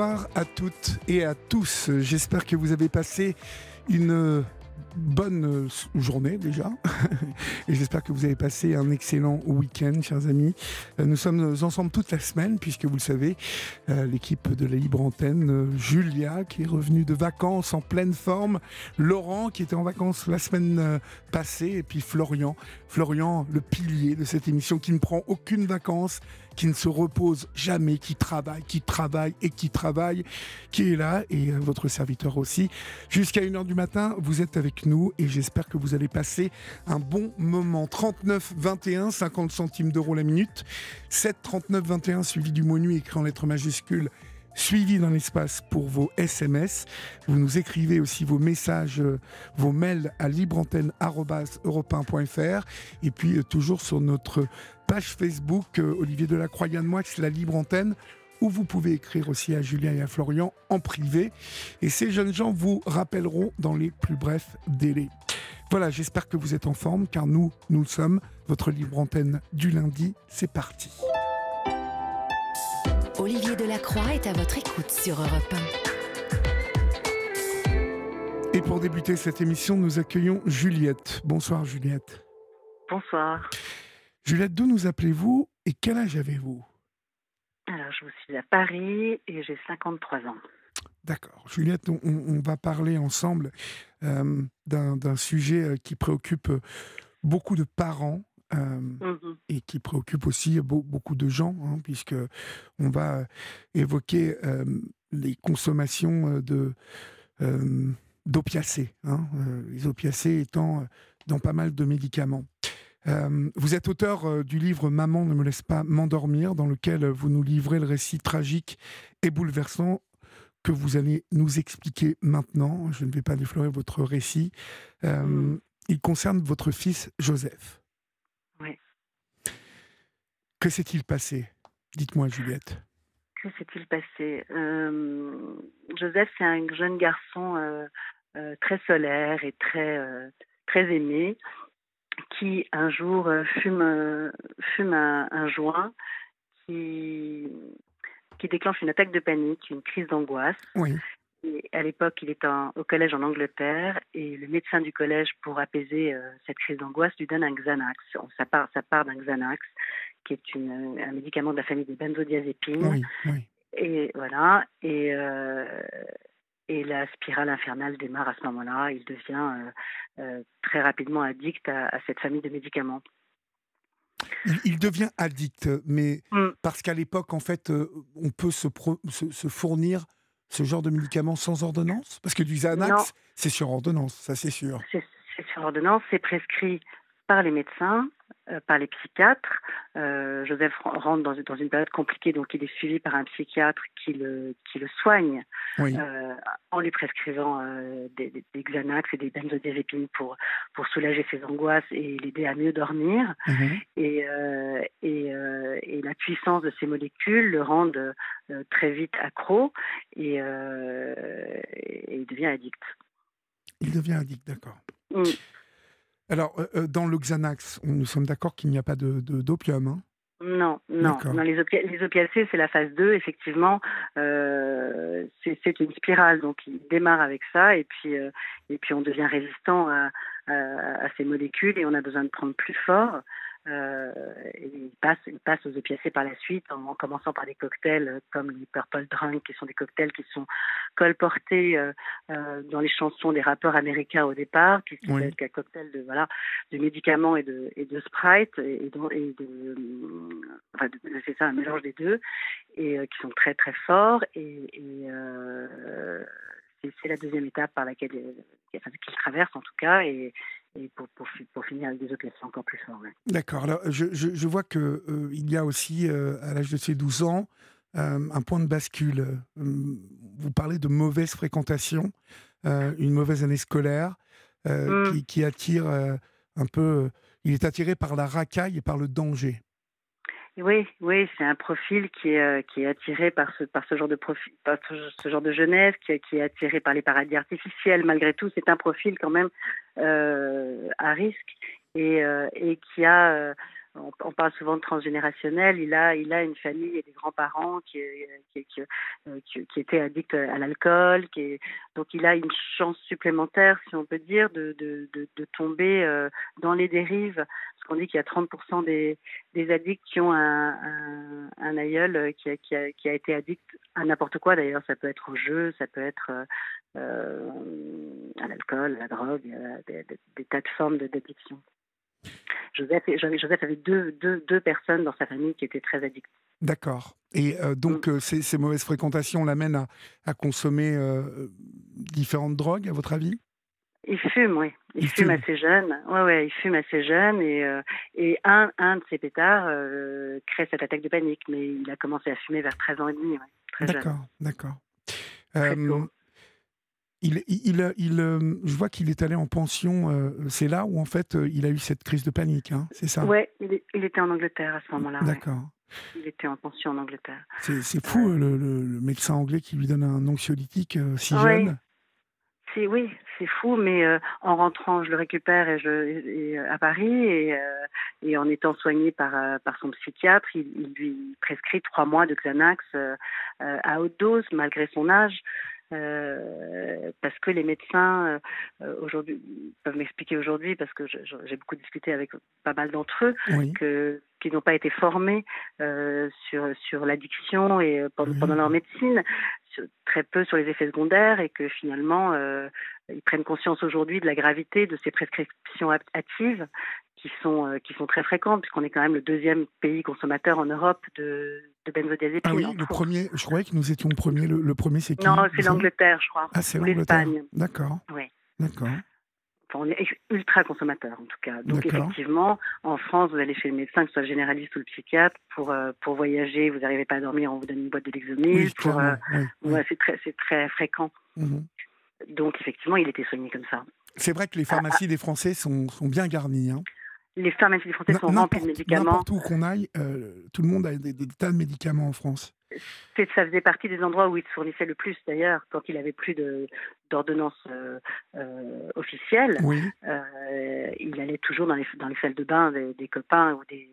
À toutes et à tous. J'espère que vous avez passé une bonne journée déjà. Et j'espère que vous avez passé un excellent week-end, chers amis. Euh, nous sommes ensemble toute la semaine, puisque vous le savez, euh, l'équipe de la Libre Antenne, euh, Julia, qui est revenue de vacances en pleine forme, Laurent, qui était en vacances la semaine passée, et puis Florian. Florian, le pilier de cette émission, qui ne prend aucune vacances, qui ne se repose jamais, qui travaille, qui travaille et qui travaille, qui est là, et votre serviteur aussi. Jusqu'à 1h du matin, vous êtes avec nous et j'espère que vous allez passer un bon moment. 39 21, 50 centimes d'euros la minute. 7 39 21 suivi du mot nuit écrit en lettres majuscules suivi dans l'espace pour vos SMS. Vous nous écrivez aussi vos messages, euh, vos mails à libreantenne.europe1.fr et puis euh, toujours sur notre page Facebook euh, Olivier Delacroix, Yann Moix, la Libre Antenne où vous pouvez écrire aussi à Julien et à Florian en privé. Et ces jeunes gens vous rappelleront dans les plus brefs délais. Voilà, j'espère que vous êtes en forme, car nous, nous le sommes. Votre libre antenne du lundi, c'est parti. Olivier Delacroix est à votre écoute sur Europe 1. Et pour débuter cette émission, nous accueillons Juliette. Bonsoir Juliette. Bonsoir. Juliette, d'où nous appelez-vous et quel âge avez-vous? Alors, je suis à Paris et j'ai 53 ans. D'accord. Juliette, on, va parler ensemble euh, d'un sujet euh, qui préoccupe beaucoup de parents. Euh, mmh et qui préoccupe aussi beaucoup de gens, hein, puisque on va évoquer les consommations de d'opiacés, hein, les opiacés étant dans pas mal de médicaments. Vous êtes auteur du livre Maman ne me laisse pas m'endormir, dans lequel vous nous livrez le récit tragique et bouleversant que vous allez nous expliquer maintenant. Je ne vais pas déflorer votre récit. Euh, mm. Il concerne votre fils Joseph. Oui. Que s'est-il passé? Dites-moi, Juliette. Que s'est-il passé? Euh, Joseph, c'est un jeune garçon euh, très solaire et très, très aimé qui un jour fume, fume un, un joint qui qui déclenche une attaque de panique, une crise d'angoisse. Oui. Et à l'époque, il est au collège en Angleterre et le médecin du collège, pour apaiser euh, cette crise d'angoisse, lui donne un Xanax. Ça part, ça part d'un Xanax, qui est une, un médicament de la famille des benzodiazépines. Oui, oui. Et voilà. Et, euh, et la spirale infernale démarre à ce moment-là. Il devient euh, très rapidement addict à, à cette famille de médicaments. Il, devient addict, mais mm. parce qu'à l'époque, en fait, euh, on peut se, se, fournir ce genre de médicaments sans ordonnance? Parce que du Xanax, c'est sur ordonnance, ça c'est sûr. C'est sur ordonnance, c'est prescrit par les médecins, euh, par les psychiatres. Euh, Joseph rentre dans, dans, une période compliquée, donc il est suivi par un psychiatre qui le, qui le soigne euh, en lui prescrivant des, des, Xanax et des benzodiazépines pour, pour soulager ses angoisses et l'aider à mieux dormir. Mhm. Et, et, et, la puissance de ces molécules le rendent très vite accro et, et, il devient addict. Il devient addict, d'accord. Mm. Alors, euh, euh, dans le Xanax, nous sommes d'accord qu'il n'y a pas de, d'opium hein? Non, non, non. Les, les opiacés, c'est la phase 2, effectivement. Euh, c'est une spirale, donc il démarre avec ça, et puis, et puis on devient résistant à, à, ces molécules, et on a besoin de prendre plus fort. Euh, il, passe, il passe aux opiacés par la suite, en, commençant par des cocktails comme les Purple Drunk, qui sont des cocktails qui sont colportés euh, euh, dans les chansons des rappeurs américains au départ, qui sont des cocktails de voilà de médicaments et de et de Sprite et, de, et de, enfin, c'est ça un mélange des deux et qui sont très très forts et, et c'est la deuxième étape par laquelle qu'il traverse en tout cas et, et pour, pour, finir avec des opiacés encore plus forts. D'accord. Alors, je, je, vois qu'il euh, il y a aussi, euh, à l'âge de ses 12 ans, un point de bascule. vous parlez de mauvaise fréquentation, une mauvaise année scolaire qui, qui, attire un peu. il est attiré par la racaille et par le danger. Oui, oui, c'est un profil qui est, euh, qui attiré par ce, genre de genre de jeunesse, qui, est attiré par les paradis artificiels. Malgré tout, c'est un profil quand même euh, à risque et, euh, qui a on, parle souvent de transgénérationnel. Il a, il a une famille et des grands-parents qui, étaient addicts à l'alcool. Donc il a une chance supplémentaire, si on peut dire, de, tomber dans les dérives. Parce qu'on dit qu'il y a 30% des, des addicts qui ont un, un, un aïeul qui a, qui, a, qui a été addict à n'importe quoi d'ailleurs. Ça peut être au jeu, ça peut être euh, à l'alcool, à la drogue, des, des tas de formes d'addiction. Joseph, Joseph avait deux, deux, deux, personnes dans sa famille qui étaient très addictes. D'accord. Et euh, donc, mm. euh, ces, ces, mauvaises fréquentations l'amènent à, à, consommer euh, différentes drogues, à votre avis? Il fume, oui. Il, fume, assez jeune. Ouais, ouais, il fume assez jeune et, et un, un de ses pétards crée cette attaque de panique. Mais il a commencé à fumer vers 13 ans et demi. Ouais, d'accord, d'accord. Il, il, il, euh, je vois qu'il est allé en pension. Euh, c'est là où en fait euh, il a eu cette crise de panique, hein, c'est ça? Oui, il, était en Angleterre à ce moment-là. D'accord. Il était en pension en Angleterre. C'est fou le, médecin anglais qui lui donne un anxiolytique si jeune. Oui, c'est fou, mais en rentrant, je le récupère et je, à Paris et, et, en étant soigné par, par son psychiatre, il, lui prescrit trois mois de Xanax à haute dose malgré son âge. Euh, parce que les médecins euh, aujourd'hui peuvent m'expliquer aujourd'hui parce que j'ai beaucoup discuté avec pas mal d'entre eux que qui n'ont pas été formés euh, sur sur l'addiction et pendant, pendant, leur médecine très peu sur les effets secondaires et que finalement ils prennent conscience aujourd'hui de la gravité de ces prescriptions hâtives qui sont, euh, qui sont très fréquentes, puisqu'on est quand même le deuxième pays consommateur en Europe de, de benzodiazépines. Ah oui, le premier, je croyais que nous étions le premier. Le, premier, c'est qui Non, c'est l'Angleterre, je crois. Ah, c'est l'Espagne. D'accord. Oui. D'accord. Enfin, on est ultra consommateur en tout cas. Donc effectivement, en France, vous allez chez le médecin, que ce soit le généraliste ou le psychiatre, pour, euh, pour voyager, vous n'arrivez pas à dormir, on vous donne une boîte de Lexomil. Oui, euh, c'est très, très fréquent. Mhm. Donc effectivement, il était soigné comme ça. C'est vrai que les pharmacies des Français sont, sont bien garnies. Hein les pharmacies français sont remplies de médicaments. N'importe où qu'on aille, euh, tout le monde a des, tas de médicaments en France. Ça faisait partie des endroits où il se fournissait le plus d'ailleurs, quand il avait plus d'ordonnance euh, euh, officielle. Oui. il allait toujours dans les, dans les salles de bain des, copains ou des,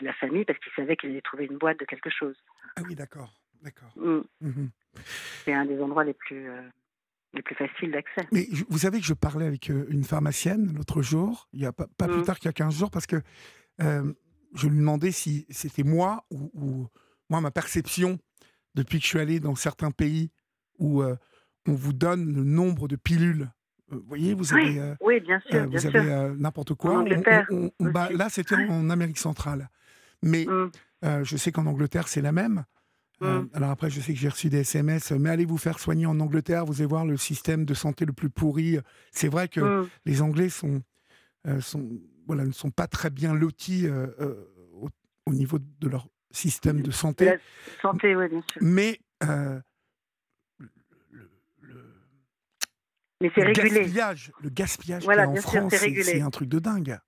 de la famille parce qu'il savait qu'il allait trouver une boîte de quelque chose. Ah oui, d'accord. d'accord. Mm. Mhm. C'est un des endroits les plus les plus faciles d'accès. Mais vous savez que je parlais avec euh, une pharmacienne l'autre jour, il y a pas, plus mmh. tard qu'il y a 15 jours, parce que euh, je lui demandais si c'était moi ou, moi ma perception depuis que je suis allé dans certains pays où euh, on vous donne le nombre de pilules. Vous voyez, vous avez, oui, bien sûr, vous avez n'importe quoi. Bah, là, c'était en Amérique centrale. Mais mmh. je sais qu'en Angleterre, c'est la même. Euh, alors après, je sais que j'ai reçu des SMS, mais allez vous faire soigner en Angleterre, vous allez voir le système de santé le plus pourri. C'est vrai que les Anglais sont, euh, sont, voilà, ne sont pas très bien lotis euh, au, niveau de leur système de santé. santé, oui, bien sûr. Mais mais c'est régulé. Gaspillage, le gaspillage voilà, en France, c'est un truc de dingue.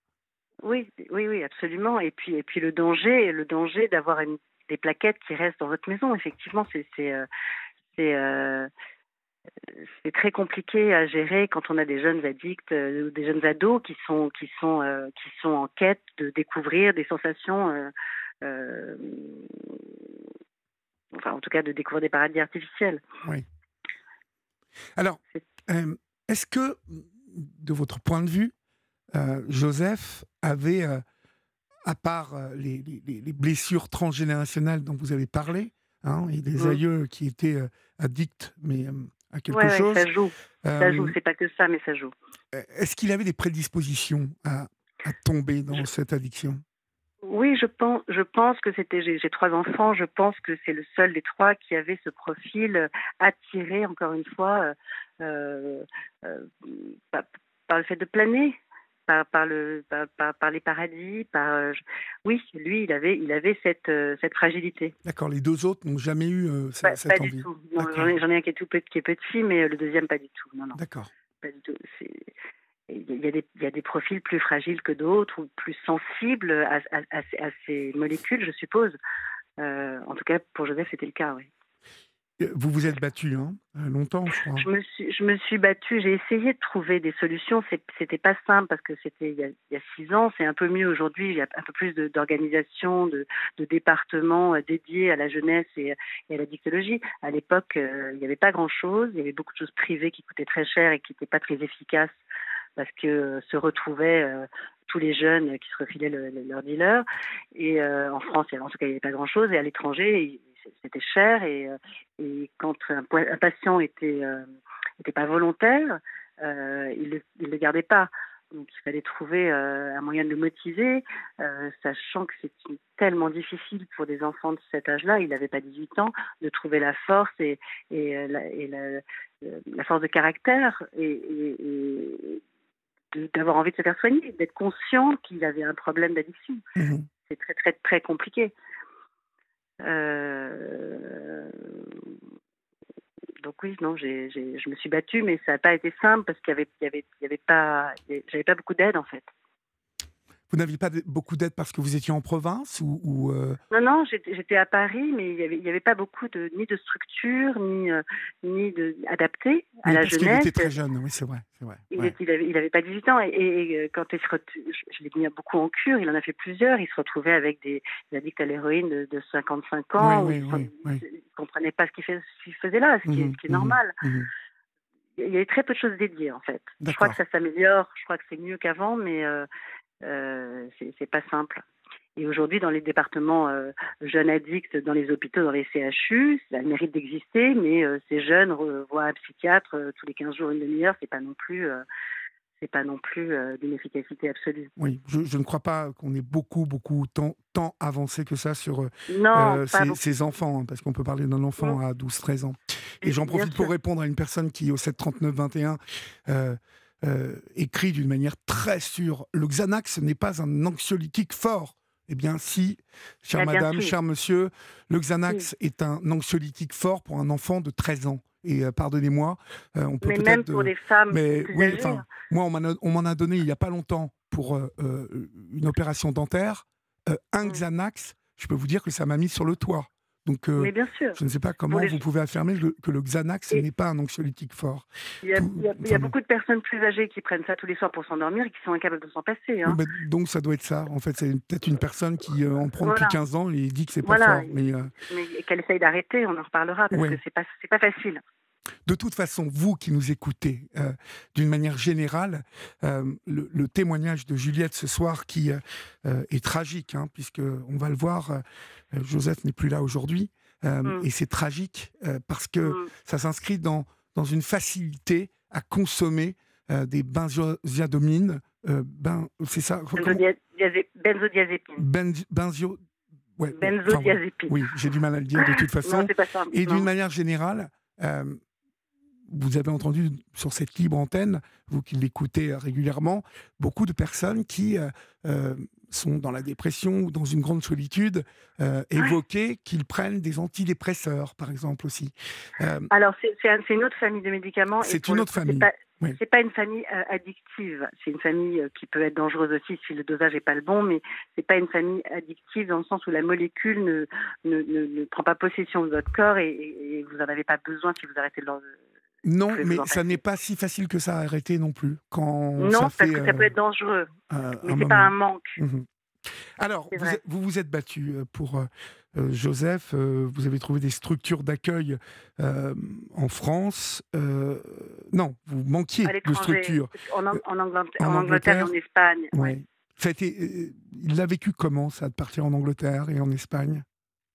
Oui, oui, oui, absolument. Et puis, et puis le danger, le danger d'avoir une des plaquettes qui restent dans votre maison. Effectivement, c'est c'est euh, euh, c'est très compliqué à gérer quand on a des jeunes addicts euh, ou des jeunes ados qui sont qui sont qui sont en quête de découvrir des sensations enfin en tout cas de découvrir des paradis artificiels. Oui. Alors, est-ce que de votre point de vue, Joseph avait à part euh, les, blessures transgénérationnelles dont vous avez parlé, hein, et des mmh. aïeux qui étaient euh, addicts mais, euh, à quelque chose. ça joue. ça joue, c'est pas que ça, mais ça joue. Est-ce qu'il avait des prédispositions à, tomber dans cette addiction? Oui, je pense, je pense que c'était. J'ai trois enfants. Je pense que c'est le seul des trois qui avait ce profil attiré, encore une fois, par, le fait de planer, par, par, le, par, par, les paradis. Par, euh, oui, lui, il avait, il avait cette, euh, cette fragilité. D'accord, les deux autres n'ont jamais eu cette, cette pas envie. du tout. J'en ai, un qui est tout petit, qui est petit, mais le deuxième, pas du tout. Non, non. D'accord. Pas du tout. Il y, a des, il y, a des, profils plus fragiles que d'autres ou plus sensibles à, à, à, ces molécules, je suppose. en tout cas, pour Joseph, c'était le cas, oui. Vous vous êtes battu hein, euh, longtemps, je crois. Je me suis, je battue. J'ai essayé de trouver des solutions. C'était pas simple parce que c'était il, y a six ans. C'est un peu mieux aujourd'hui. Il y a un peu plus d'organisations, de, départements euh, dédiés à la jeunesse et, à la dictologie. À l'époque, euh, il n'y avait pas grand-chose. Il y avait beaucoup de choses privées qui coûtaient très cher et qui n'étaient pas très efficaces parce que se retrouvaient tous les jeunes qui se refilaient leur dealer. Et en France, en tout cas, il n'y avait pas grand-chose. Et à l'étranger, c'était cher et, euh, et quand un, patient était euh, était pas volontaire, euh, il le, il le gardait pas. Donc il fallait trouver un moyen de le motiver, sachant que c'est tellement difficile pour des enfants de cet âge-là, il n'avait pas 18 ans, de trouver la force et, et, la, et la, force de caractère et, d'avoir envie de se faire soigner, d'être conscient qu'il avait un problème d'addiction. Mmh c'est très très très compliqué. Euh, donc oui, non, j'ai, je me suis battue, mais ça n'a pas été simple parce qu'il y avait, il y avait, il y avait pas, j'avais pas beaucoup d'aide en fait. Vous n'aviez pas beaucoup d'aide parce que vous étiez en province ou, euh? Non, non, j'étais à Paris, mais il n'y avait, avait pas beaucoup de ni de structure ni euh, ni de adapté à la parce jeunesse. Il était très jeune, oui, c'est vrai. Il, n'avait pas 18 ans et, et, quand il se je l'ai mis beaucoup en cure, il en a fait plusieurs. Il se retrouvait avec des, addicts à l'héroïne de, 55 ans. Oui, il ne comprenait pas ce qu'il faisait là, ce qui, est, mmh normal. Mmh il y avait très peu de choses dédiées en fait. Je crois que ça s'améliore, je crois que c'est mieux qu'avant, mais euh, euh, c'est pas simple. Et aujourd'hui, dans les départements euh, jeunes addicts, dans les hôpitaux, dans les CHU, ça mérite d'exister, mais euh, ces jeunes voient un psychiatre tous les 15 jours, une demi-heure, c'est pas non plus c'est pas non plus d'une efficacité absolue. Oui, je, ne crois pas qu'on ait beaucoup, beaucoup tant, tant avancé que ça sur ces, enfants, hein, parce qu'on peut parler d'un enfant à 12-13 ans. Et j'en profite pour répondre à une personne qui, au 7 39 21, euh, écrit d'une manière très sûre. Le Xanax n'est pas un anxiolytique fort. Eh bien, si, chère madame, cher monsieur, le Xanax est un anxiolytique fort pour un enfant de 13 ans. Et euh, pardonnez-moi, euh, on peut Mais même pour les femmes. Mais oui, enfin, moi, on m'en a, donné il n'y a pas longtemps pour une opération dentaire. un mm. Xanax, je peux vous dire que ça m'a mis sur le toit. Donc, euh, Mais bien sûr. je ne sais pas comment vous pouvez affirmer que le Xanax n'est pas un anxiolytique fort. Il y, a, beaucoup de personnes plus âgées qui prennent ça tous les soirs pour s'endormir et qui sont incapables de s'en passer. Hein. donc ça doit être ça. En fait, c'est peut-être une personne qui euh, en prend depuis 15 ans et dit que c'est pas fort. Mais, euh, mais qu'elle essaye d'arrêter, on en reparlera parce que c'est pas, pas facile. De toute façon, vous qui nous écoutez, euh, d'une manière générale, euh, le, témoignage de Juliette ce soir qui euh, est tragique, hein, puisque on va le voir, Joseph n'est plus là aujourd'hui, mm. et c'est tragique parce que mm. ça s'inscrit dans, dans une facilité à consommer des benzodiazépines. ben, c'est ça Benzodiazépine. benzio, benzodiazépine. oui, j'ai du mal à le dire de toute façon. Non, pas et d'une manière générale, vous avez entendu sur cette libre antenne, vous qui l'écoutez régulièrement, beaucoup de personnes qui euh, euh, sont dans la dépression ou dans une grande solitude euh, évoquer qu'ils prennent des antidépresseurs, par exemple aussi. Alors, c'est une autre famille de médicaments. C'est une autre famille. C'est pas une famille addictive. C'est une famille qui peut être dangereuse aussi si le dosage n'est pas le bon, mais c'est pas une famille addictive dans le sens où la molécule ne, ne, ne, prend pas possession de votre corps et, vous n'en avez pas besoin si vous arrêtez de non, mais ça n'est pas si facile que ça à arrêter non plus. Quand non, parce que ça peut être euh, dangereux. Euh, mais c'est pas un manque. Mmh Alors, vous, vous, êtes battu euh, pour Joseph. vous avez trouvé des structures d'accueil en France. non, vous manquiez de structures. En, Angleterre, en, Espagne. Oui. il l'a vécu comment, ça, de partir en Angleterre et en Espagne?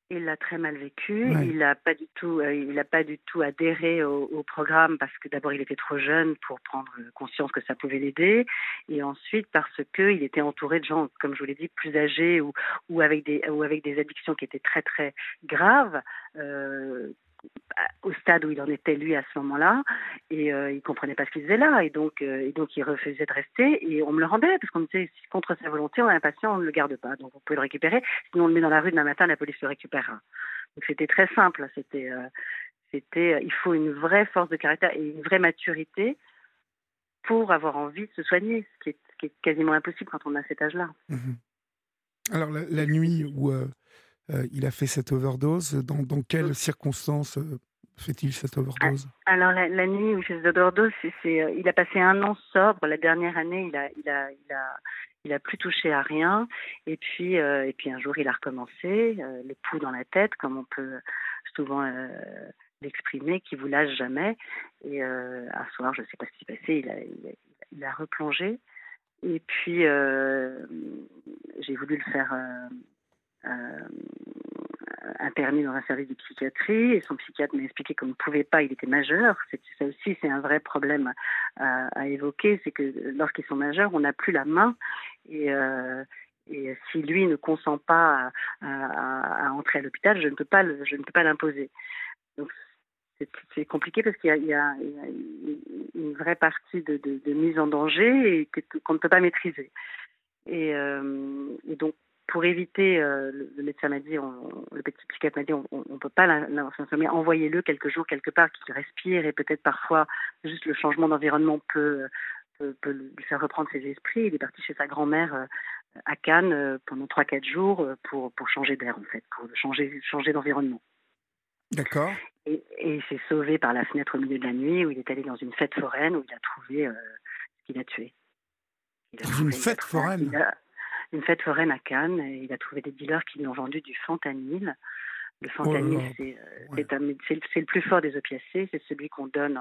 Il l'a très mal vécu. Il n'a pas du tout, euh, il a pas du tout adhéré au, programme parce que d'abord il était trop jeune pour prendre conscience que ça pouvait l'aider, et ensuite parce que il était entouré de gens, comme je vous l'ai dit, plus âgés ou, ou avec des ou avec des addictions qui étaient très très graves. Euh, au stade où il en était lui à ce moment-là et euh, il comprenait pas ce qu'il faisait là et donc euh, et donc il refusait de rester et on me le rendait parce qu'on me disait contre sa volonté on a un patient on ne le garde pas. Donc vous pouvez le récupérer. Sinon on le met dans la rue demain matin la police le récupérera. Donc c'était très simple c'était euh, c'était il faut une vraie force de caractère et une vraie maturité pour avoir envie de se soigner ce qui est, est quasiment impossible quand on a cet âge-là. Mmh Alors la, nuit où il a fait cette overdose, dans, dans quelles mmh. circonstances fait-il cette overdose? Alors la, nuit où il fait cette overdose, euh, il a passé un an sobre. La dernière année, il a, il a, il a, il a plus touché à rien. Et puis, euh, et puis un jour, il a recommencé, euh, le pouls dans la tête, comme on peut souvent l'exprimer, qui vous lâche jamais. Et un soir, je ne sais pas ce qui s'est passé, il a, il a, replongé. Et puis, j'ai voulu le faire interné dans un service de psychiatrie et son psychiatre m'a expliqué qu'on ne pouvait pas, il était majeur. Ça aussi, c'est un vrai problème à, évoquer, c'est que lorsqu'ils sont majeurs, on n'a plus la main et, euh, si lui ne consent pas à, entrer à l'hôpital, je ne peux pas, je ne peux pas l'imposer. Donc c'est compliqué parce qu'il y, a une vraie partie de, mise en danger et qu'on ne peut pas maîtriser. Euh, et donc pour éviter, euh, le, médecin m'a dit, le petit psychiatre m'a dit, on ne peut pas l'insommer, envoyez-le quelques jours quelque part, qu'il respire et peut-être parfois juste le changement d'environnement peut, peut, lui faire reprendre ses esprits. Il est parti chez sa grand-mère euh, à Cannes euh, pendant 3-4 jours pour, pour changer d'air en fait, pour changer, changer d'environnement. D'accord. Et, il s'est sauvé par la fenêtre au milieu de la nuit où il est allé dans une fête foraine où il a trouvé ce qu'il a tué. dans une fête foraine une fête foraine à Cannes. Et il a trouvé des dealers qui lui ont vendu du fentanyl. Le fentanyl, oh c'est le plus fort des opiacés. C'est celui qu'on donne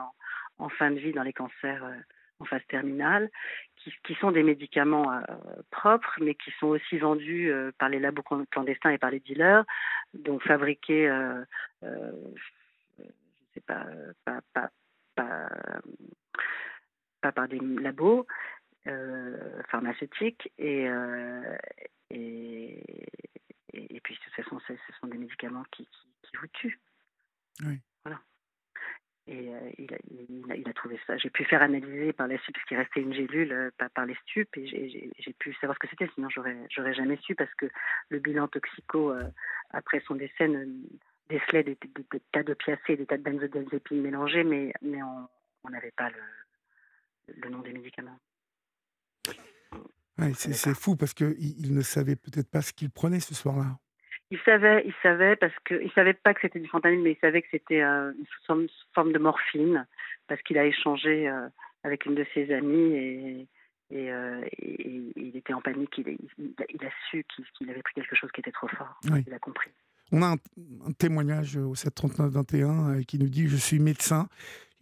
en, fin de vie dans les cancers euh, en phase terminale, qui, sont des médicaments euh, propres, mais qui sont aussi vendus euh, par les labos clandestins et par les dealers, donc fabriqués, je sais pas, pas, pas, pas par des labos, euh, pharmaceutiques et, euh, et, et, puis de toute façon ce sont des médicaments qui, qui, vous tuent. Oui. Voilà. Et euh, il, a, il, a, il, a, trouvé ça. J'ai pu faire analyser par la suite, parce qu'il restait une gélule par, par les stupes, et j'ai pu savoir ce que c'était, sinon j'aurais jamais su, parce que le bilan toxico après son décès décelait des, des, tas d'opiacés, des tas de benzodiazépines mélangés, mais, mais on n'avait pas le, le nom des médicaments c'est fou parce qu'il il ne savait peut-être pas ce qu'il prenait ce soir-là. Il savait, il savait parce que il savait pas que c'était du fentanyl, mais il savait que c'était euh, une forme de morphine parce qu'il a échangé euh, avec une de ses amies et, et, euh, il était en panique. Il, il, a su qu'il avait pris quelque chose qui était trop fort. Il a compris. On a un, témoignage au 739-21 qui nous dit Je suis médecin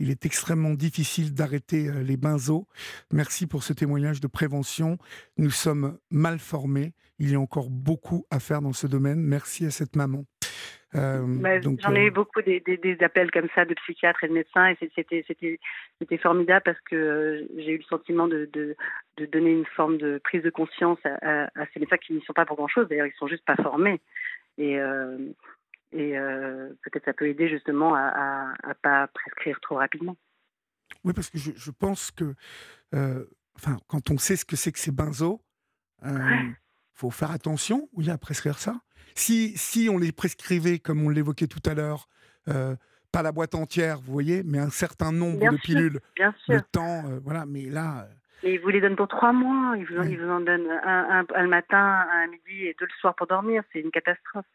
il est extrêmement difficile d'arrêter euh, les benzos. Merci pour ce témoignage de prévention. Nous sommes mal formés. Il y a encore beaucoup à faire dans ce domaine. Merci à cette maman. Euh, bah, j'en ai euh, eu beaucoup des, appels comme ça de psychiatres et de médecins et c'était formidable parce que j'ai eu le sentiment de, donner une forme de prise de conscience à, ces médecins qui n'y sont pas pour grand chose. D'ailleurs, ils sont juste pas formés. Et, et euh, peut-être ça peut aider justement à ne pas prescrire trop rapidement. Oui, parce que je, je pense que euh, enfin, quand on sait ce que c'est que ces benzos, il euh, faut faire attention oui, à prescrire ça. Si, si on les prescrivait, comme on l'évoquait tout à l'heure, pas la boîte entière, vous voyez, mais un certain nombre de pilules, bien sûr. le temps, voilà, mais là... Mais ils vous les donnent pour trois mois, ils vous, vous en donnent un, un, le matin, un midi et deux le soir pour dormir, c'est une catastrophe.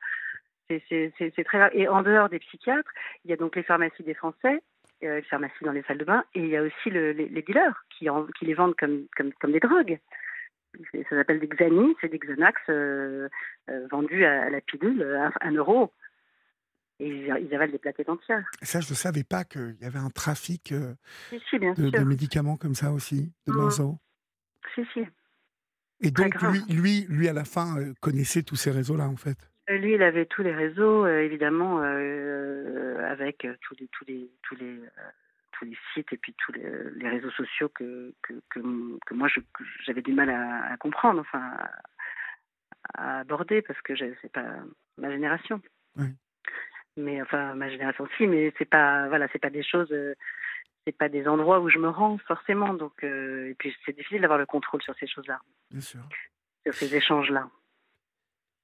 C'est très rare. Et en dehors des psychiatres, il y a donc les pharmacies des Français, euh, les pharmacies dans les salles de bain, et il y a aussi les, dealers qui, qui les vendent comme, comme, comme des drogues. Ça s'appelle des Xani, c'est des Xanax euh, euh, vendus à, la pilule à 1 euro. Et ils, avalent des plaquettes entières. ça, je ne savais pas qu'il y avait un trafic de, médicaments comme ça aussi, de mmh. benzo. Si, si. Et donc, lui, lui, lui, à la fin, connaissait tous ces réseaux-là, en fait lui, il avait tous les réseaux, euh, évidemment, euh, avec tous les tous les tous les tous les sites et puis tous les, réseaux sociaux que que, que, moi j'avais du mal à, comprendre, enfin à, aborder parce que c'est pas ma génération. mais enfin ma génération aussi, mais c'est pas voilà, c'est pas des choses, c'est pas des endroits où je me rends forcément. Donc et puis c'est difficile d'avoir le contrôle sur ces choses-là. Bien sûr. Sur ces échanges-là.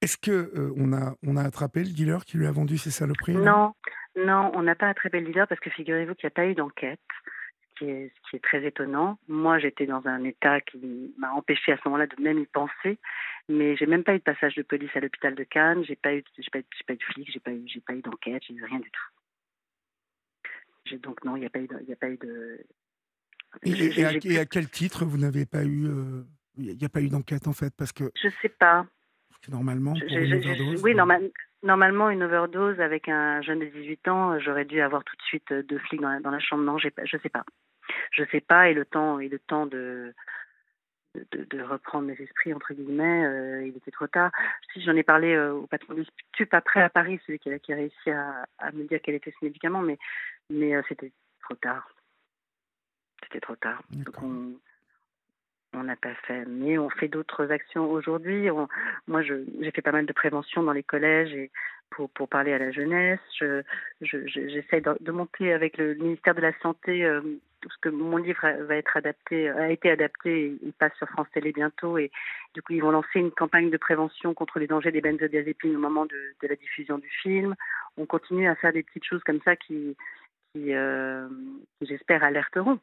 Est-ce que on a on a attrapé le dealer qui lui a vendu ses saloperies Non, non, on n'a pas attrapé le dealer parce que figurez-vous qu'il n'y a pas eu d'enquête qui est, ce qui est très étonnant. Moi, j'étais dans un état qui m'a empêché à ce moment-là de même y penser, mais j'ai même pas eu de passage de police à l'hôpital de Cannes, j'ai pas eu, j'ai pas, pas eu de flic, j'ai pas eu, j'ai pas eu d'enquête, j'ai eu rien du tout. donc non, il n'y a pas eu, il a pas eu de. Et, à, quel titre vous n'avez pas eu, euh, il n'y a pas eu d'enquête en fait, parce que. Je sais pas. Normalement, pour une overdose, oui, normal, normalement, une overdose avec un jeune de 18 ans, j'aurais dû avoir tout de suite deux flics dans la, dans la chambre. Non, je ne sais pas je sais pas, et le temps, et le temps de, de, reprendre mes esprits, entre guillemets, euh, il était trop tard. Si j'en ai parlé euh, au patron du stup après à Paris, celui qui a, qui a réussi à, me dire quel était ce médicament, mais, mais euh, c'était trop tard. C'était trop tard. Donc on n'a pas fait. Mais on fait d'autres actions aujourd'hui. Moi, j'ai fait pas mal de prévention dans les collèges pour, parler à la jeunesse. J'essaie je, de, monter avec le ministère de la Santé parce que mon livre a été adapté, il passe sur France Télé bientôt et du coup ils vont lancer une campagne de prévention contre les dangers des benzodiazépines au moment de, la diffusion du film. On continue à faire des petites choses comme ça qui, qui, euh, j'espère alerteront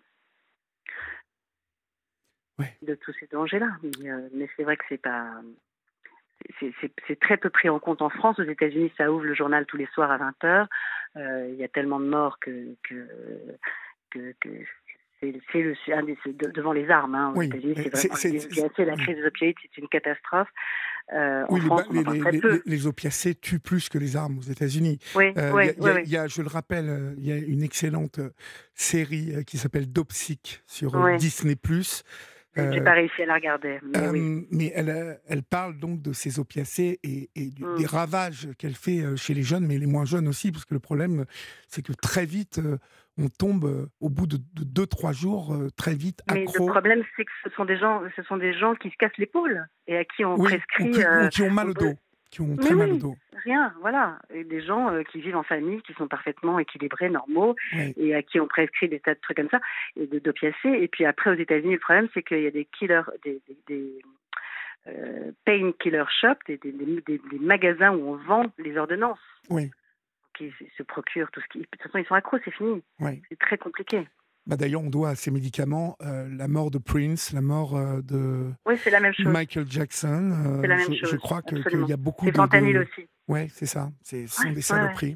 de tous ces dangers-là. Mais, euh, mais c'est vrai que c'est pas c'est très peu pris en compte en France. Aux États-Unis, ça ouvre le journal tous les soirs à 20h. Euh, il y a tellement de morts que, que, que, c'est le devant les armes. Hein, États-Unis, c'est la crise des opiacés, c'est une catastrophe. Euh, en France, les, on les, peu. les, opiacés tuent plus que les armes aux États-Unis. Oui, euh, y a, je le rappelle, il y a une excellente série qui s'appelle Dopsic sur Disney+. J'ai pas réussi à la regarder. Mais, elle, elle, parle donc de ces opiacés et, mm. des ravages qu'elle fait chez les jeunes, mais les moins jeunes aussi, parce que le problème, c'est que très vite, on tombe euh, au bout de 2-3 jours euh, très vite accro. Mais le problème, c'est que ce sont des gens, ce sont des gens qui se cassent l'épaule et à qui on prescrit. Qui, euh, qui ont mal au dos. Qui ont très mal au dos. Rien, voilà. Et des gens qui vivent en famille, qui sont parfaitement équilibrés, normaux, et à qui on prescrit des tas de trucs comme ça, et de d'opiacés. Et puis après, aux États-Unis, le problème, c'est qu'il y a des killers, des, des, pain killer shops, des, des, des, magasins où on vend les ordonnances. Oui qui se procurent tout ce qui. De toute façon, ils sont accros, c'est fini. C'est très compliqué. Bah D'ailleurs, on doit à ces médicaments euh, la mort de Prince, la mort euh, de oui, la même chose. Michael Jackson. Euh, la même je, chose. je, crois qu'il y a beaucoup de. fentanyl aussi. Oui, c'est ça. Ce sont des saloperies.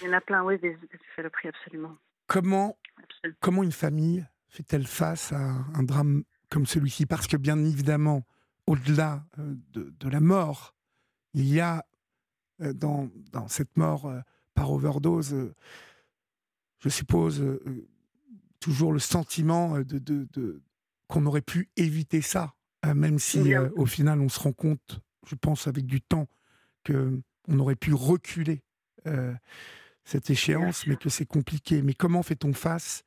Il y en a plein, oui, des, saloperies, absolument. Comment, comment une famille fait-elle face à un drame comme celui-ci? Parce que, bien évidemment, au-delà de, de, la mort, il y a dans, dans cette mort par overdose, je suppose, toujours le sentiment de, de, qu'on aurait pu éviter ça, même si au final on se rend compte, je pense avec du temps, que on aurait pu reculer cette échéance, mais que c'est compliqué. Mais comment fait-on face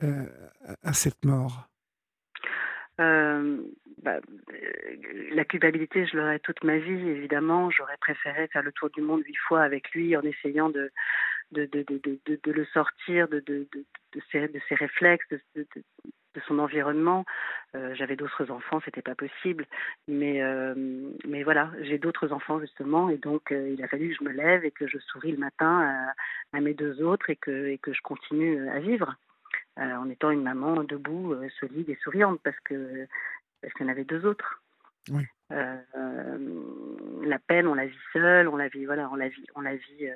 à cette mort? Bah, la culpabilité, je l'aurais toute ma vie, évidemment. J'aurais préféré faire le tour du monde huit fois avec lui en essayant de, de, de, de, de le sortir de, de, ses, de ses réflexes, de, son environnement. Euh, J'avais d'autres enfants, c'était pas possible. Mais, euh, mais voilà, j'ai d'autres enfants justement, et donc euh, il a fallu que je me lève et que je souris le matin à, à mes deux autres et que, et que je continue à vivre. En étant une maman debout, solide et souriante, parce que parce qu'il y en avait deux autres. La peine, on la vit seule, on la vit, voilà, on la vit, on la vit,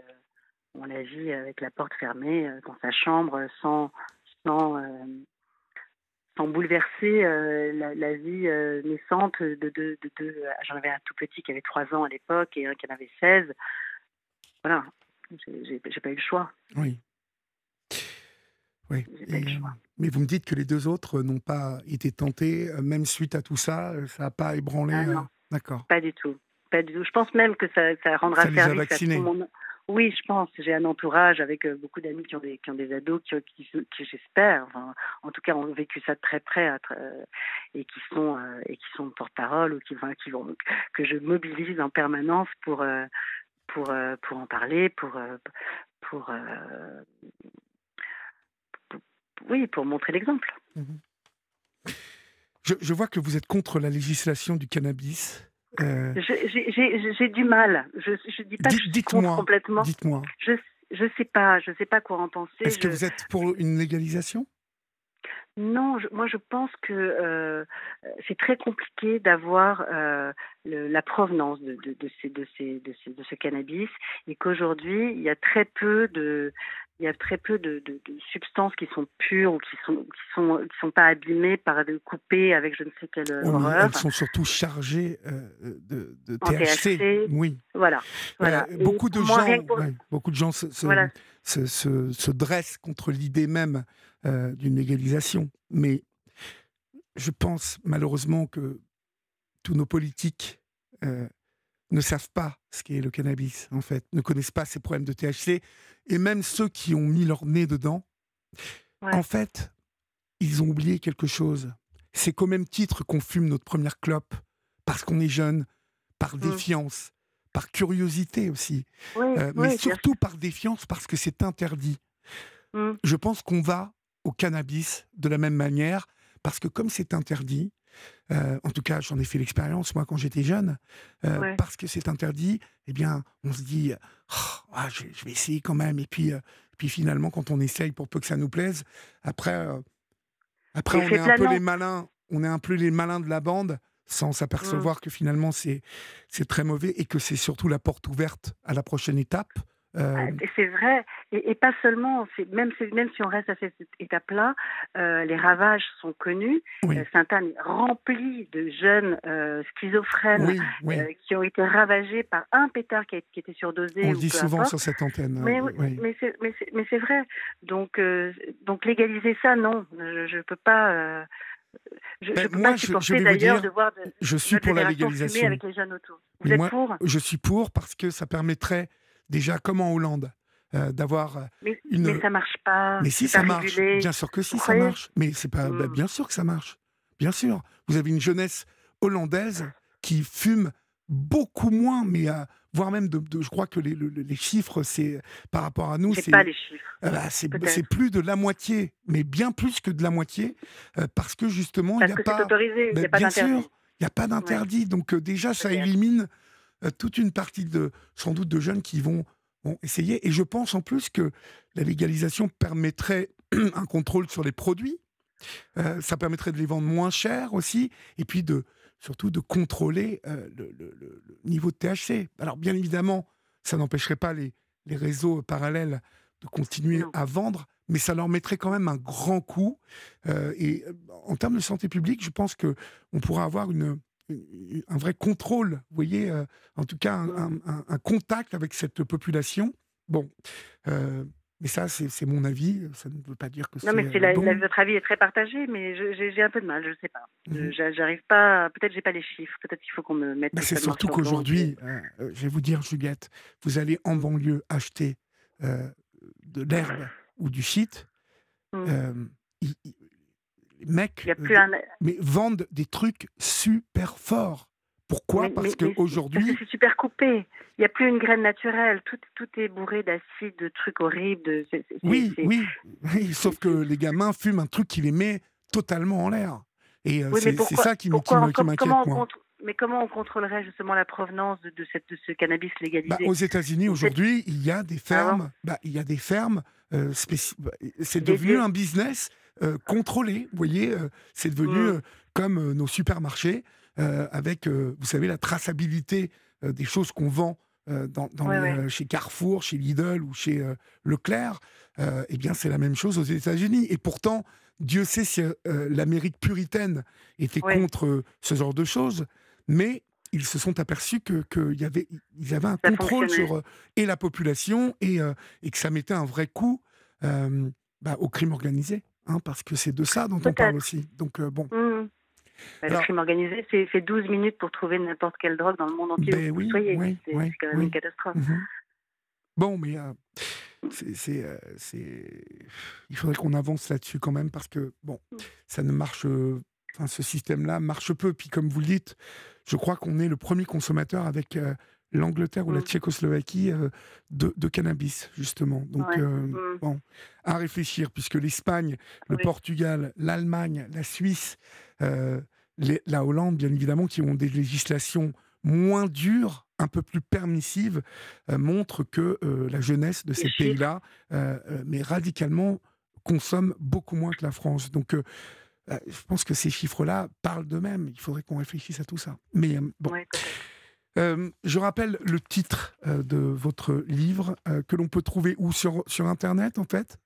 on la vit avec la porte fermée dans sa chambre, sans, sans, sans bouleverser la, vie naissante de deux, de, de, j'en avais un tout petit qui avait trois ans à l'époque et un qui en avait 16. Voilà, j'ai pas eu le choix. Oui. Oui. Euh, mais vous me dites que les deux autres n'ont pas été tentés, euh, même suite à tout ça, euh, ça n'a pas ébranlé. Ah D'accord. Pas du tout. Pas du tout. Je pense même que ça, ça rendra ça service à tout le monde. Oui, je pense. J'ai un entourage avec beaucoup d'amis qui ont des qui ont des ados qui, j'espère, en tout cas, ont vécu ça de très près et qui sont et qui sont porte-parole ou qui, vont que je mobilise en permanence pour pour, pour en parler, pour, pour, oui, pour montrer l'exemple. Mhm. Je, vois que vous êtes contre la législation du cannabis. Euh... J'ai du mal. Je ne dis pas que je contre complètement. Dites-moi. Je ne sais pas. Je sais pas quoi en penser. Est-ce que vous êtes pour une légalisation? Non, moi je pense que euh, c'est très compliqué d'avoir euh, la provenance de, de, de, ces, de, ces, de, ces, de ce cannabis et qu'aujourd'hui il y a très peu de, il y a très peu de, de, de, substances qui sont pures ou qui sont qui sont qui sont pas abîmées par de coupées avec je ne sais quelle horreur. Elles sont surtout chargées euh, de, de THC. Oui. Voilà. voilà. Beaucoup, de gens, beaucoup de gens se, se, se, se dressent contre l'idée même euh, d'une légalisation. Mais je pense malheureusement que tous nos politiques ne savent pas ce qu'est le cannabis, en fait, ne connaissent pas ces problèmes de THC, et même ceux qui ont mis leur nez dedans, en fait, ils ont oublié quelque chose. C'est qu'au même titre qu'on fume notre première clope, parce qu'on est jeune, par mmh. défiance, par curiosité aussi, euh, mais surtout par défiance parce que c'est interdit. Mmh. Je pense qu'on va au cannabis de la même manière, parce que comme c'est interdit, euh, en tout cas, j'en ai fait l'expérience, moi, quand j'étais jeune. Euh, parce que c'est interdit, eh bien, on se dit, oh, ah, je, vais essayer quand même. Et puis, euh, puis finalement, quand on essaye, pour peu que ça nous plaise, après, après on est un peu les malins. On est un peu les malins de la bande sans s'apercevoir mmh. que finalement c'est très mauvais et que c'est surtout la porte ouverte à la prochaine étape. Euh, c'est vrai, et, pas seulement, même, même si on reste à cette étape-là, euh, les ravages sont connus. Euh, Sainte-Anne est remplie de jeunes schizophrènes qui ont été ravagés par un pétard qui, qui était surdosé. On le dit souvent sur cette antenne. Mais, mais c'est vrai. Donc, donc légaliser ça, non, je ne peux pas. Je, ben, peux moi, pas supporter d'ailleurs de voir de, je suis pour la légalisation avec les jeunes autour. Vous êtes pour? Je suis pour parce que ça permettrait déjà comme en Hollande. Euh, d'avoir euh, une. Mais ça marche pas. Mais si ça marche, bien sûr que si ça marche. Mais c'est pas, bah, hmm. bien sûr que ça marche. Bien sûr, vous avez une jeunesse hollandaise qui fume beaucoup moins, mais euh, voire même de, je crois que les, les chiffres, c'est par rapport à nous, c'est pas les chiffres. Bah, c'est plus de la moitié, mais bien plus que de la moitié, parce que justement, il n'y a pas. autorisé, n'y a pas d'interdit. Bien sûr, il n'y a pas d'interdit, donc déjà ça élimine toute une partie de, sans doute, de jeunes qui vont, essayer. Et je pense en plus que la légalisation permettrait un contrôle sur les produits. Euh, ça permettrait de les vendre moins cher aussi, et puis de surtout de contrôler euh, le, niveau de THC. Alors bien évidemment, ça n'empêcherait pas les, les, réseaux parallèles de continuer à vendre, mais ça leur mettrait quand même un grand coup. et en termes de santé publique, je pense que on pourra avoir une, un vrai contrôle, vous voyez, euh, en tout cas un, contact avec cette population. Bon, euh, mais ça, c'est mon avis. Ça ne veut pas dire que c'est. Non, mais c'est votre avis est très partagé, mais j'ai un peu de mal. Je ne sais pas. Mmh j'arrive pas. Peut-être j'ai pas les chiffres. Peut-être qu'il faut qu'on me mette. c'est surtout qu'aujourd'hui, euh, je vais vous dire, Juliette, vous allez en banlieue acheter de l'herbe ou du shit. Mmh les mecs euh, mais vendent des trucs super forts. Pourquoi? Parce qu'aujourd'hui. C'est super coupé. Il n'y a plus une graine naturelle. Tout, tout est bourré d'acide, de trucs horribles. oui, oui, Sauf que les gamins fument un truc qui les met totalement en l'air. Et euh, c'est ça qui, m'inquiète. Mais comment on contrôlerait justement la provenance de, cette, de ce cannabis légalisé? bah, Aux États-Unis, aujourd'hui, il y a des ah fermes. bah, il y a des fermes. Euh, bah, c'est devenu un business euh. Vous voyez, euh, c'est devenu mm. euh, comme nos supermarchés, avec, vous savez, la traçabilité des choses qu'on vend dans, chez Carrefour, chez Lidl ou chez Leclerc. eh bien, c'est la même chose aux États-Unis. Et pourtant, Dieu sait si l'Amérique puritaine était contre ce genre de choses, mais ils se sont aperçus que qu'il y avait ils avaient un contrôle sur et la population et, et que ça mettait un vrai coup bah, au crime organisé. Hein, parce que c'est de ça dont on parle aussi. Donc, euh, bon. Mmh. Bah, le crime organisé, c'est 12 minutes pour trouver n'importe quelle drogue dans le monde entier. Ben oui, c'est quand même une catastrophe. Mmh bon, mais euh, c'est, euh, il faudrait qu'on avance là-dessus quand même parce que bon, mmh. ça ne marche. Enfin, ce système-là marche peu. Puis comme vous le dites, je crois qu'on est le premier consommateur avec l'Angleterre ou la mm. Tchécoslovaquie de, cannabis, justement. Donc, mm. bon, à réfléchir, puisque l'Espagne, le Portugal, l'Allemagne, la Suisse, la Hollande, bien évidemment, qui ont des législations moins dures, un peu plus permissives, montrent que la jeunesse de ces pays-là, mais radicalement, consomme beaucoup moins que la France. Donc, je pense que ces chiffres-là parlent d'eux-mêmes. Il faudrait qu'on réfléchisse à tout ça. Mais bon. Euh, je rappelle le titre euh, de votre livre euh, que l'on peut trouver où? Sur, sur Internet en fait?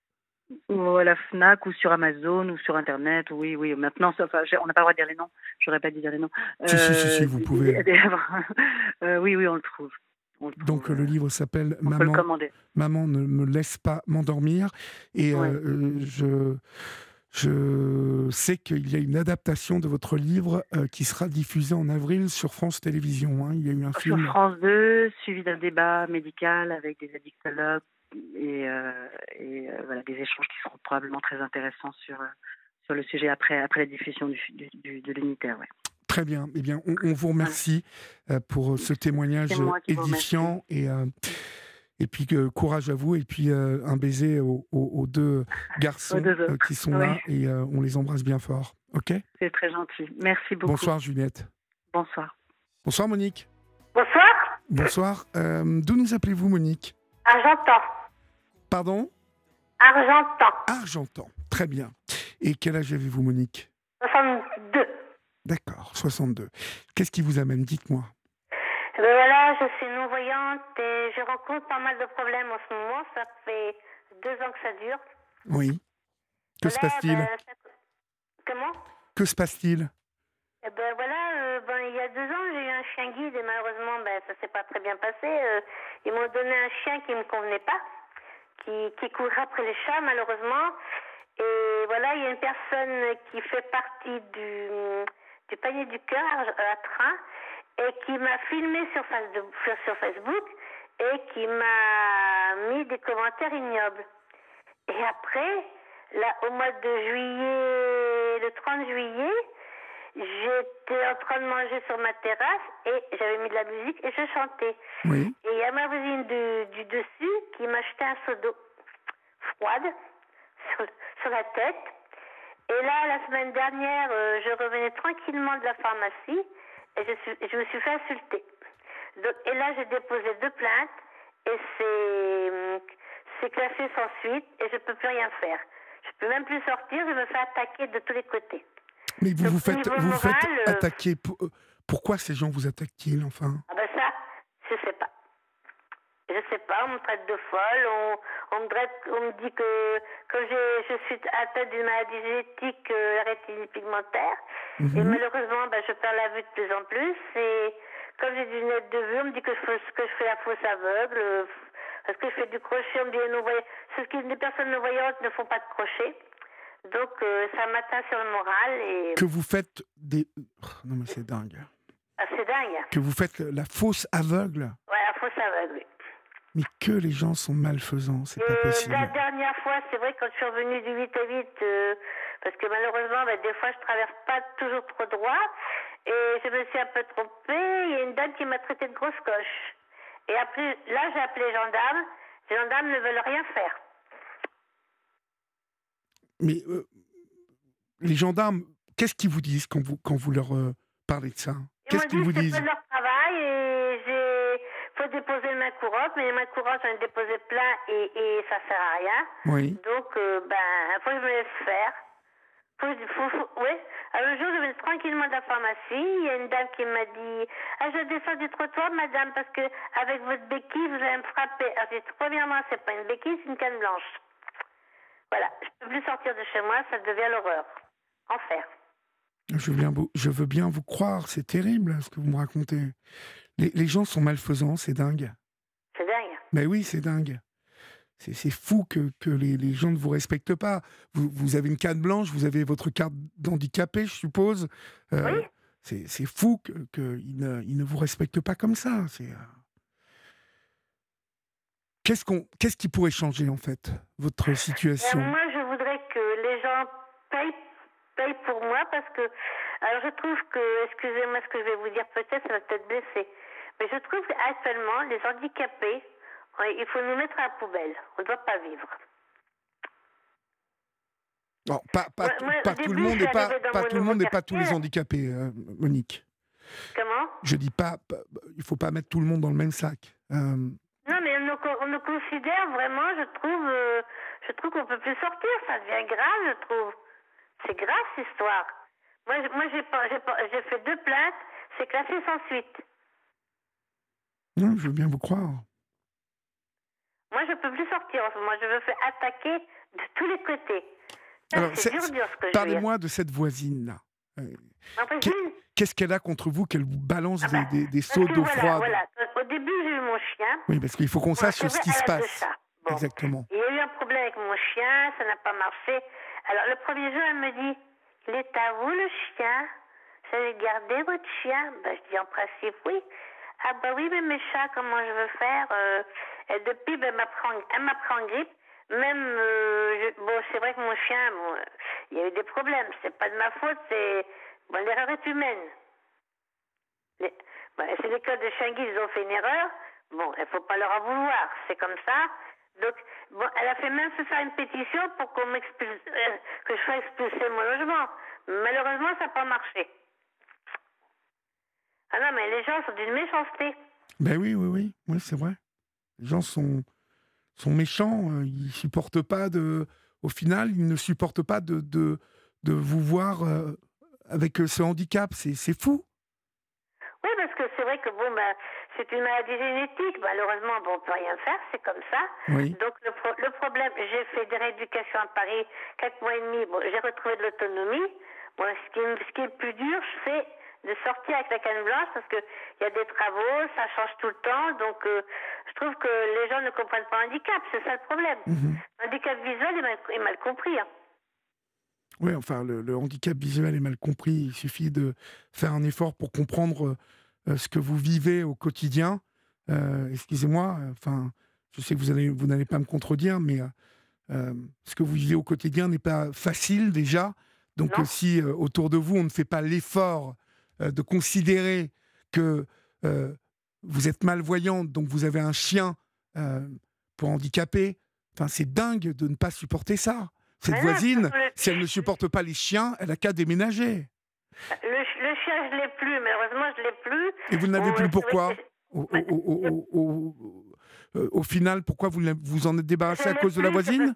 Ou à la FNAC ou sur Amazon ou sur Internet. Oui, oui. Maintenant, ça, on n'a pas le droit de dire les noms. J'aurais pas dû dire les noms. Si, si, si, vous pouvez. oui, oui, on le trouve. Donc le livre s'appelle Maman, Maman ne me laisse pas m'endormir. Et je je sais qu'il y a une adaptation de votre livre euh, qui sera diffusée en avril sur France Télévisions. Hein. Il y a eu un film. Sur France 2, suivi d'un débat médical avec des addictologues et, euh, et euh, voilà, des échanges qui seront probablement très intéressants sur, sur le sujet après, après la diffusion du, de l'unitaire. Très bien. Eh bien, on, vous remercie pour ce témoignage édifiant et et puis courage à vous. Et puis euh, un baiser aux, deux garçons euh, qui sont là. Et euh, on les embrasse bien fort. OK? C'est très gentil. Merci beaucoup. Bonsoir, Juliette. Bonsoir. Bonsoir, Monique. Bonsoir. Bonsoir. D'où nous appelez-vous, Monique? Argentan. Pardon? Argentan. Argentan. Très bien. Et quel âge avez-vous, Monique? 62. D'accord, 62. Qu'est-ce qui vous amène? Dites-moi. Ben voilà, je suis non-voyante et je rencontre pas mal de problèmes en ce moment. Ça fait deux ans que ça dure. Oui. Que se passe-t-il ben, Comment? Que se passe-t-il? Eh ben voilà, euh, ben, il y a deux ans, j'ai eu un chien guide et malheureusement, ben, ça s'est pas très bien passé. Euh, ils m'ont donné un chien qui me convenait pas, qui, qui courait après les chats, malheureusement. Et voilà, il y a une personne qui fait partie du, du panier du cœur à train et qui m'a filmé sur, sur Facebook et qui m'a mis des commentaires ignobles. Et après, là, au mois de juillet, le 30 juillet, j'étais en train de manger sur ma terrasse et j'avais mis de la musique et je chantais. Et il y a ma voisine du, dessus qui m'a acheté un seau d'eau froide sur, la tête. Et là, la semaine dernière, euh, je revenais tranquillement de la pharmacie et je, je me suis fait insulter. Donc, et là, j'ai déposé deux plaintes et c'est, c'est classé sans suite et je ne peux plus rien faire. Je ne peux même plus sortir, je me fais attaquer de tous les côtés. Mais vous vous faites, vous faites euh, attaquer. Euh, pourquoi ces gens vous attaquent-ils enfin? Ah ben ça, je sais pas. Je sais pas, on me traite de folle, on, on, me, traite, on me dit que, que je suis atteinte d'une maladie génétique, euh, pigmentaire, Mhm. Et malheureusement, ben, je perds la vue de plus en plus. Et comme j'ai du net de vue, on me dit que je, fais, que je fais la fausse aveugle. Euh, parce que je fais du crochet, on me dit non, ce que les personnes non-voyantes ne font pas de crochet. Donc euh, ça m'atteint sur le moral. Et... Que vous faites des. Oh, non, mais c'est dingue. Ah, c'est dingue. Que vous faites la fausse aveugle. Ouais, la fausse aveugle, oui. Mais que les gens sont malfaisants, c'est pas euh, possible. La dernière fois, c'est vrai, quand je suis revenue du 8 à 8, parce que malheureusement, ben, des fois, je traverse pas toujours trop droit. Et je me suis un peu trompée. Il y a une dame qui m'a traité de grosse coche. Et après, là, j'ai appelé les gendarmes. Les gendarmes ne veulent rien faire. Mais euh, les gendarmes, qu'est-ce qu'ils vous disent quand vous, quand vous leur euh, parlez de ça? Qu'est-ce qu'ils vous disent? C'est leur travail et faut déposer le main courante, mais mains courantes, j'en ai déposé plein et, et ça sert à rien. Oui. Donc, euh, ben, faut que je me laisse faire oui. Un jour, je vais tranquillement de la pharmacie. Il y a une dame qui m'a dit ah, Je descends du trottoir, madame, parce que avec votre béquille, vous allez me frapper. Alors, j'ai dit Premièrement, c'est pas une béquille, c'est une canne blanche. Voilà. Je ne peux plus sortir de chez moi, ça devient l'horreur. Enfer. Je veux, bien, je veux bien vous croire, c'est terrible ce que vous me racontez. Les, les gens sont malfaisants, c'est dingue. C'est dingue. Mais oui, c'est dingue. C'est fou que, que les, les, gens ne vous respectent pas. Vous, vous, avez une carte blanche, vous avez votre carte d'handicapé, je suppose. Euh, C'est fou qu'ils que ne, ne, vous respectent pas comme ça. C'est. Euh, qu'est-ce qu'on, qu'est-ce qui pourrait changer en fait votre situation? euh, Moi, je voudrais que les gens payent, payent, pour moi parce que, alors je trouve que, excusez-moi ce que je vais vous dire, peut-être ça va peut-être blesser, Mais je trouve qu'actuellement, les handicapés, il faut nous mettre à la poubelle. On ne doit pas vivre. Bon, pas, pas, tout le monde n'est pas, pas tout le monde n'est pas tous les handicapés, euh, Monique. Comment? Je dis pas, il faut pas mettre tout le monde dans le même sac. Euh, non, mais on nous, considère vraiment, je trouve, euh, je trouve qu'on peut plus sortir. Ça devient grave, je trouve. C'est grave cette histoire. Moi, moi j'ai fait deux plaintes, c'est classé sans suite. Non, je veux bien vous croire. Moi, je peux plus sortir en ce moment. Je me fais attaquer de tous les côtés. ce Parlez-moi de cette voisine-là. Euh, qu'est-ce qu'elle a contre vous qu'elle vous balance ah des, bah, des, seaux d'eau froide? voilà. Au début, j'ai eu mon chien. Oui, parce qu'il faut qu'on sache ce qui se passe. Exactement. Il y a eu un problème avec mon chien, ça n'a pas marché. Alors, le premier jour, elle me dit Il est à vous le chien? Vous allez garder votre chien? Ben, Je dis En principe, oui. Ah, bah oui, mais mes chats, comment je veux faire euh, depuis, ben, elle m'apprend en grippe. Même, euh, bon, c'est vrai que mon chien, bon, il y a eu des problèmes. C'est pas de ma faute, c'est. Bon, l'erreur est humaine. Ben, c'est l'école de Changuy, ils ont fait une erreur. Bon, il faut pas leur en vouloir. C'est comme ça. Donc, bon, elle a fait même faire une pétition pour qu'on m'expulse, euh, que je sois expulsée de mon logement. Malheureusement, ça n'a pas marché. Ah non, mais les gens sont d'une méchanceté. Ben oui, oui, oui, oui, c'est vrai. Les gens sont, sont méchants, euh, ils supportent pas de. Au final, ils ne supportent pas de, de, de vous voir euh, avec ce handicap. C'est fou. Oui, parce que c'est vrai que bon, ben, c'est une maladie génétique. Malheureusement, bon, on peut rien faire, c'est comme ça. Donc le, le problème, j'ai fait des rééducations à Paris, quatre mois et demi. Bon, j'ai retrouvé de l'autonomie. Bon, ce qui, ce qui est le plus dur, c'est de sortir avec la canne blanche parce qu'il y a des travaux, ça change tout le temps. Donc, euh, je trouve que les gens ne comprennent pas le handicap. C'est ça le problème. Mhm. handicap visuel est mal, compris. Hein. Oui, enfin, le, handicap visuel est mal compris. Il suffit de faire un effort pour comprendre euh, ce que vous vivez au quotidien. Euh, excusez-moi, enfin, je sais que vous n'allez vous pas me contredire, mais ce que vous vivez au quotidien n'est pas facile déjà. Donc, si autour de vous, on ne fait pas l'effort de considérer que euh, vous êtes malvoyante, donc vous avez un chien euh, pour handicaper. Enfin, c'est dingue de ne pas supporter ça. Cette voisine, si elle ne supporte pas les chiens, elle a qu'à déménager. Le, chien, je l'ai plus, malheureusement, je l'ai plus. Et vous ne l'avez plus pourquoi? au, final, pourquoi vous vous en êtes débarrassé à cause de la voisine?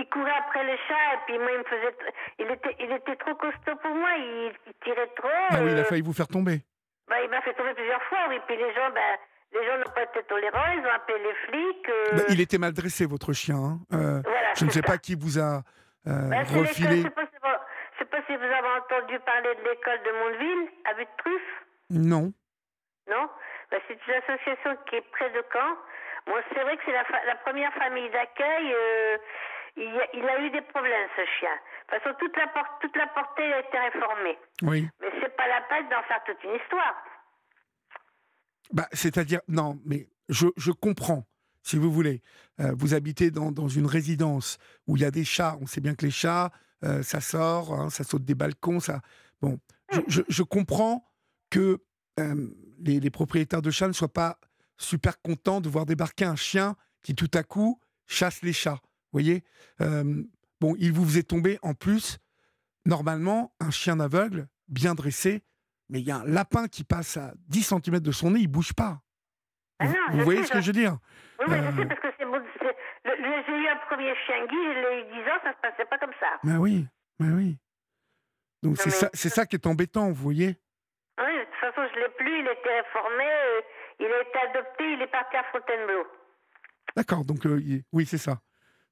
Il courait après les chats et puis moi il me faisait il était il était trop costaud pour moi il, tirait trop ah oui il a euh, failli vous faire tomber. Bah, il m'a fait tomber plusieurs fois oui puis les gens ben les gens n'ont pas été tolérants ils ont appelé les flics euh. bah, il était mal dressé votre chien hein. euh, je ne sais pas qui vous a bah, refilé. je sais, pas, sais pas si vous avez entendu parler de l'école de Mondeville à but de truffe non. Non? Bah, c'est une association qui est près de Caen. Bon c'est vrai que c'est la, la, première famille d'accueil il, a eu des problèmes, ce chien. De toute façon, toute la, toute la portée a été réformée. Oui. Mais c'est pas la peine d'en faire toute une histoire. Bah, c'est-à-dire, non, mais je, je, comprends, si vous voulez. Euh, vous habitez dans, dans, une résidence où il y a des chats. On sait bien que les chats, euh, ça sort, hein, ça saute des balcons, ça. Bon, je, je, comprends que euh, les, les, propriétaires de chats ne soient pas super contents de voir débarquer un chien qui tout à coup chasse les chats voyez Bon, il vous faisait tomber en plus, normalement, un chien aveugle, bien dressé, mais il y a un lapin qui passe à 10 cm de son nez, il bouge pas. Ah vous, voyez ce que je veux dire? Oui, mais je euh sais parce que c'est J'ai eu un premier chien Guy, je l'ai eu 10 ans, ça se passait pas comme ça. Mais oui, mais oui. Donc c'est ça, ça qui est embêtant, vous voyez? Oui, de toute façon, je l'ai plus, il était réformé, euh, il a été adopté, il est parti à Fontainebleau. D'accord, donc euh, oui, c'est ça.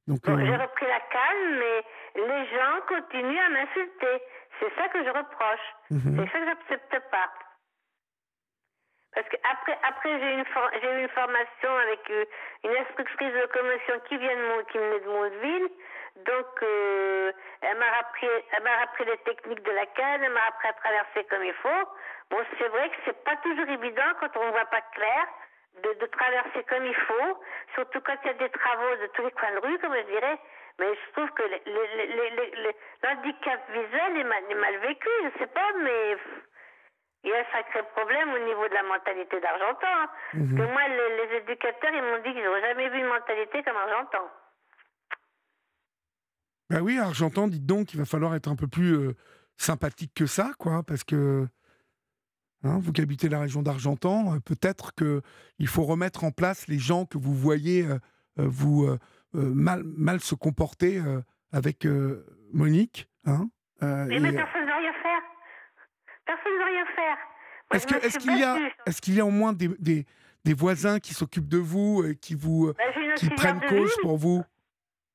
Euh, j'ai repris la calme, mais les gens continuent à m'insulter. C'est ça que je reproche. Mhm. C'est ça que j'accepte pas. Parce qu'après après, j'ai eu une, une formation avec euh, une instructrice de locomotion qui, vient de, qui venait de Mondeville. Donc, euh, elle m'a appris, elle m'a appris les techniques de la canne, elle m'a appris à traverser comme il faut. Bon, c'est vrai que c'est pas toujours évident quand on ne voit pas clair de, traverser comme il faut, surtout quand il y a des travaux de tous les coins de rue, comme je dirais. Mais je trouve que l'handicap visuel est mal, mal, vécu, je sais pas, mais il y a un sacré problème au niveau de la mentalité d'Argentan. Hein. Mhm. que moi, les, éducateurs, ils m'ont dit qu'ils n'ont jamais vu une mentalité comme Argentan. Ben oui, Argentan, dites donc, il va falloir être un peu plus euh, sympathique que ça, quoi, parce que hein, vous qui habitez la région d'Argentan, euh, peut-être qu'il faut remettre en place les gens que vous voyez euh, vous mal, mal se comporter avec Monique. Hein, mais, mais personne ne va rien faire. Personne ne va rien faire. Est-ce qu'il y a, est-ce qu'il y a au moins des, des, des voisins qui s'occupent de vous, qui vous, bah, qui prennent cause pour vous?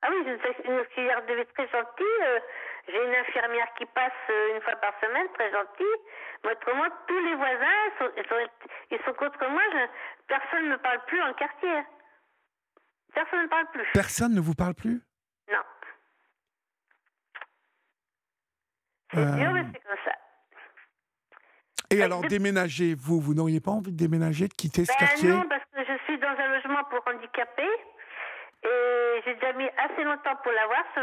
Ah oui, j'ai une auxiliaire de vie très gentille. Euh, j'ai une infirmière qui passe euh, une fois par semaine, très gentille. Mais autrement, tous les voisins, sont, ils, sont, ils sont contre moi. personne ne me parle plus en quartier. Personne ne me parle plus. Personne ne vous parle plus? Non. C'est euh... dur, mais c'est comme ça. Et alors, déménager, vous, vous n'auriez pas envie de déménager, de quitter ce ben quartier? Non, parce que je suis dans un logement pour handicapés. Et j'ai déjà mis assez longtemps pour l'avoir, ce,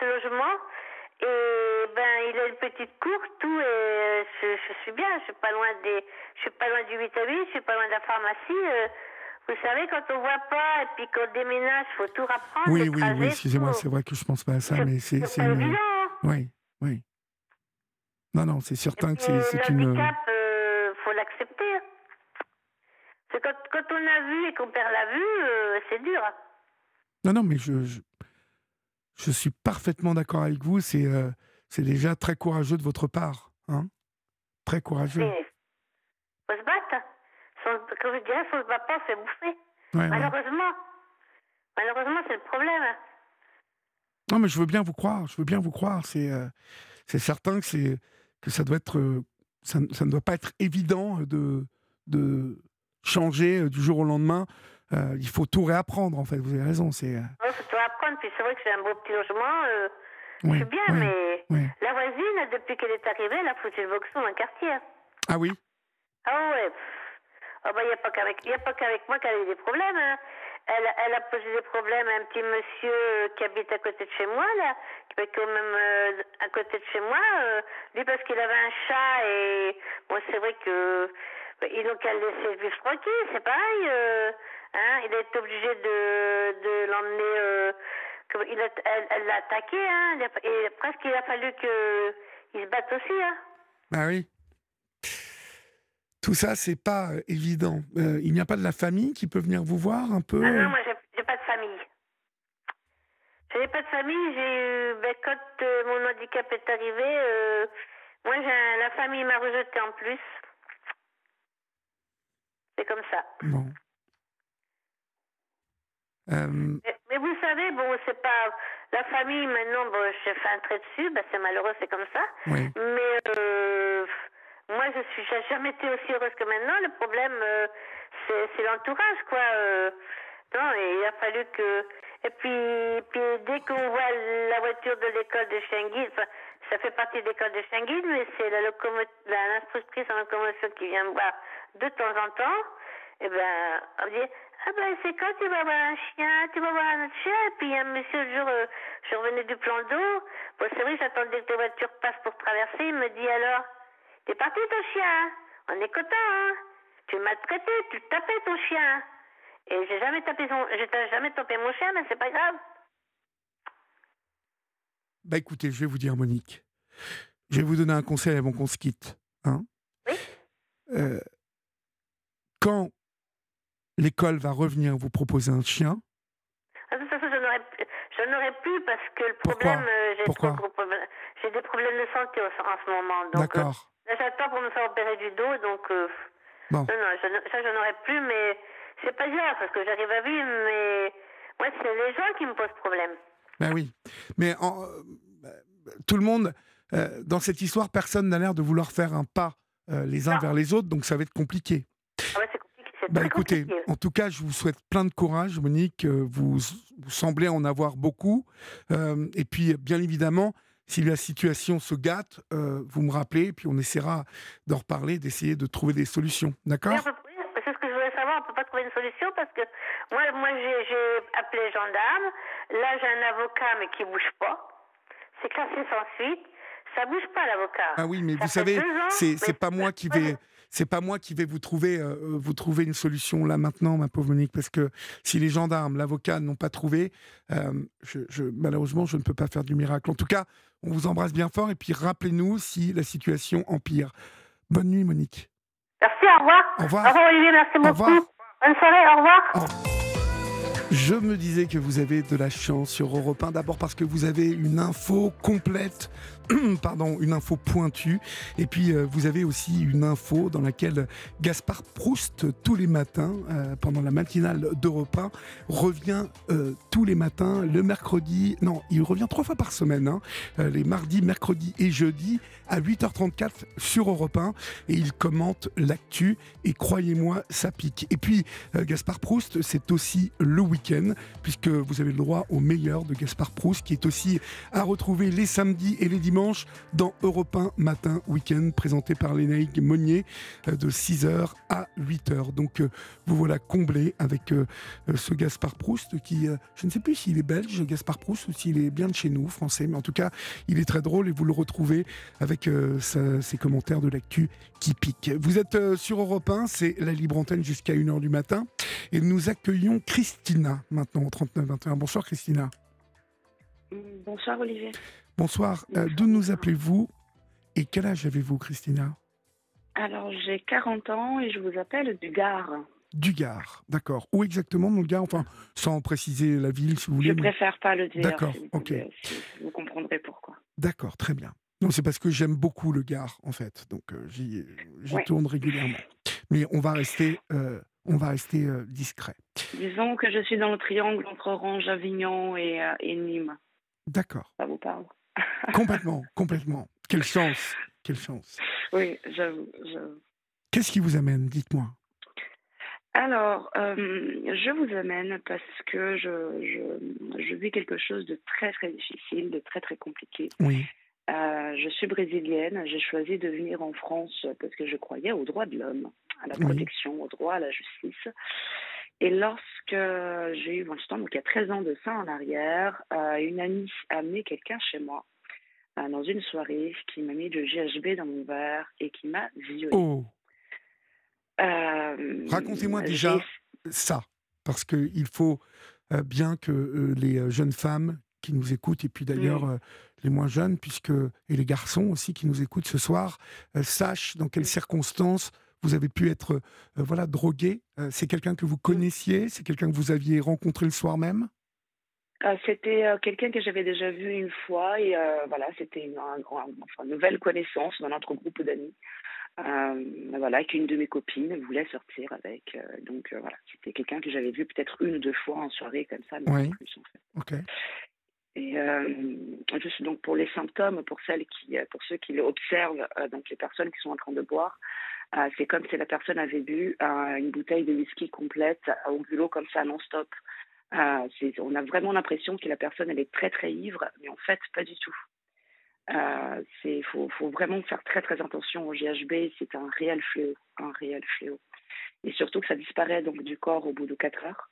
ce, logement. Et ben, il a une petite cour, tout, et je, je, suis bien. Je suis pas loin des, je suis pas loin du 8 à 8, je suis pas loin de la pharmacie. Euh, vous savez, quand on voit pas et puis qu'on déménage, faut tout rapprendre. Oui, oui, oui, excusez-moi, c'est vrai que je pense pas à ça, mais c'est. C'est. Oui, oui. Non, non, c'est certain que c'est une. Le handicap, euh, faut l'accepter. Quand, quand on a vu et qu'on perd la vue, euh, c'est dur. Non, non, mais je, je, suis parfaitement d'accord avec vous. C'est euh, c'est déjà très courageux de votre part. Hein très courageux. Il faut se battre. Comme je dirais, faut se battre pas, c'est bouffer. Malheureusement. Malheureusement, c'est le problème. Non, mais je veux bien vous croire. Je veux bien vous croire. C'est euh, c'est certain que, c'est que ça doit être. Euh, ça, ça, ne doit pas être évident de, de changer du jour au lendemain euh, il faut tout réapprendre, en fait. Vous avez raison. C'est. Euh, Puis c'est vrai que c'est un beau petit logement. Euh, c'est bien, mais la voisine, depuis qu'elle est arrivée, elle a foutu le boxon dans le quartier. Ah oui? Ah ouais. Oh bah, il n'y a pas qu'avec, a pas qu'avec moi qu'elle a eu des problèmes. Hein. Elle, elle, a posé des problèmes à un petit monsieur qui habite à côté de chez moi, là, qui est quand même à côté de chez moi. lui, parce qu'il avait un chat, et bon, c'est vrai que ils n'ont qu'à le laisser vivre tranquille, c'est pareil. Hein, il été obligé de, de l'emmener. Euh, il a, elle l'a attaqué, hein, et presque il a fallu qu'il se batte aussi. Hein. Bah oui. Tout ça, c'est pas euh, évident. Euh, il n'y a pas de la famille qui peut venir vous voir un peu ah Non, moi, j'ai pas de famille. Je n'ai pas de famille. J'ai ben, quand mon handicap est arrivé, moi, la famille m'a rejeté en plus. C'est comme ça. Bon. Euh, mais, vous savez, bon, c'est pas. La famille, maintenant, bon, j'ai fait un trait dessus, ben, c'est malheureux, c'est comme ça. Mais euh, moi, je suis j'ai jamais été aussi heureuse que maintenant. Le problème, euh, c'est l'entourage, quoi. non, il a fallu que. Et puis, puis dès qu'on voit la voiture de l'école de Schengen, ça fait partie de l'école de Schengen, mais c'est la l'instructrice en locomotion qui vient me voir de temps en temps. Et ben, on dit, ah ben c'est quand tu vas voir un chien, tu vas voir un autre chien. Et puis un monsieur, le jour, euh, je revenais du plan d'eau. Bon, c'est vrai, j'attendais que tes voitures passent pour traverser. Il me dit alors, t'es parti ton chien? Hein On est content, hein? Tu m'as traité, tu tapais ton chien. Et j'ai jamais tapé son, j'ai jamais tapé mon chien, mais c'est pas grave. Bah écoutez, je vais vous dire, Monique. Je vais vous donner un conseil avant qu'on se quitte. Hein oui. Euh, quand l'école va revenir vous proposer un chien. Ah, de toute façon, je n'aurais plus parce que le problème, euh, j'ai des problèmes de santé en, ce moment. Euh, D'accord. J'attends pour me faire opérer du dos, donc euh, bon. non, non, je, ça, je n'aurais plus, mais c'est pas grave parce que j'arrive à vivre, mais moi, c'est les gens qui me posent problème. Ben oui, mais en, tout le monde, dans cette histoire, personne n'a l'air de vouloir faire un pas les uns vers les autres, donc ça va être compliqué. Ah bah écoutez, en tout cas, je vous souhaite plein de courage, Monique. Euh, vous, vous semblez en avoir beaucoup. Euh, et puis, bien évidemment, si la situation se gâte, euh, vous me rappelez, puis on essaiera d'en reparler, d'essayer de trouver des solutions. D'accord? C'est ce que je voulais savoir. On ne peut pas trouver une solution parce que moi, moi j'ai appelé les gendarmes. Là, j'ai un avocat, mais qui ne bouge pas. C'est classé sans suite. ça bouge pas l'avocat. Ah oui, mais vous savez, c'est pas moi qui vais c'est pas moi qui vais vous trouver, euh, vous trouver une solution là maintenant, ma pauvre Monique, parce que si les gendarmes, l'avocat n'ont pas trouvé, euh, je, malheureusement, je ne peux pas faire du miracle. En tout cas, on vous embrasse bien fort et puis rappelez-nous si la situation empire. Bonne nuit, Monique. Merci, au revoir. Au revoir. Au revoir, Olivier, merci beaucoup. Bonne soirée, au revoir. Au revoir. Je me disais que vous avez de la chance sur Europe 1, d'abord parce que vous avez une info complète pardon, une info pointue. Et puis, euh, vous avez aussi une info dans laquelle Gaspard Proust, tous les matins, euh, pendant la matinale d'Europe 1, revient euh, tous les matins, le mercredi, non, il revient trois fois par semaine, hein, les mardis, mercredis et jeudis, à 8h34 sur Europe 1, et il commente l'actu, et croyez-moi, ça pique. Et puis, Gaspard Proust, c'est aussi le puisque vous avez le droit au meilleur de Gaspard Proust, qui est aussi à retrouver les samedis et les dimanches dans Europe 1 Matin Week-end, présenté par Lénaïque Monnier euh, de 6h à 8h. Donc euh, vous voilà comblé avec euh, ce Gaspard Proust qui, je ne sais plus s'il est belge, Gaspard Proust, ou s'il est bien de chez nous, français, mais en tout cas, il est très drôle et vous le retrouvez avec ses commentaires de l'actu qui piquent. Vous êtes sur Europe 1, c'est la libre antenne jusqu'à 1h du matin et nous accueillons Christina maintenant au 39-21. Bonsoir Christina. Bonsoir Olivier. Bonsoir. Euh, d'où nous appelez-vous et quel âge avez-vous, Christina? Alors, j'ai 40 ans et je vous appelle du Gard. Du Gard, d'accord. Où exactement dans le Gard? Enfin, sans préciser la ville, si vous voulez. Je préfère pas le dire. D'accord, ok. vous comprendrez pourquoi. D'accord, très bien. Non, c'est parce que j'aime beaucoup le Gard, en fait. Donc, euh, j'y tourne régulièrement. Mais on va rester, euh, on va rester discret. Disons que je suis dans le triangle entre Orange, Avignon et, et Nîmes. D'accord. Ça vous parle? Complètement, complètement. Quelle chance, quelle chance. Oui, j'avoue. Qu'est-ce qui vous amène Dites-moi? Alors, euh, je vous amène parce que je, je, vis quelque chose de très très difficile, de très très compliqué. Oui. Euh, je suis brésilienne. J'ai choisi de venir en France parce que je croyais aux droits de l'homme, à la protection, aux droits, à la justice. Et lorsque j'ai eu 20 ans, donc il y a 13 ans de ça en arrière, euh, une amie a amené quelqu'un chez moi euh, dans une soirée qui m'a mis de GHB dans mon verre et qui m'a violée. Oh. Euh, Racontez-moi déjà ça, parce qu'il faut bien que les jeunes femmes qui nous écoutent, et puis d'ailleurs les moins jeunes, puisque, et les garçons aussi qui nous écoutent ce soir, sachent dans quelles circonstances vous avez pu être euh, voilà drogué. Euh, c'est quelqu'un que vous connaissiez C'est quelqu'un que vous aviez rencontré le soir même? Euh, C'était quelqu'un que j'avais déjà vu une fois et voilà, c'était une, nouvelle connaissance dans notre groupe d'amis. voilà, qu'une de mes copines voulait sortir avec. donc voilà, c'était quelqu'un que j'avais vu peut-être une ou deux fois en soirée comme ça, mais plus en fait. Et juste donc pour les symptômes, pour celles qui, pour ceux qui observent, donc les personnes qui sont en train de boire, euh, c'est comme si la personne avait bu euh, une bouteille de whisky complète au bulot comme ça non-stop. Euh, on a vraiment l'impression que la personne elle est très très ivre, mais en fait pas du tout. Il faut, faut, vraiment faire très très attention au GHB, c'est un réel fléau, un réel fléau. Et surtout que ça disparaît donc du corps au bout de 4 heures.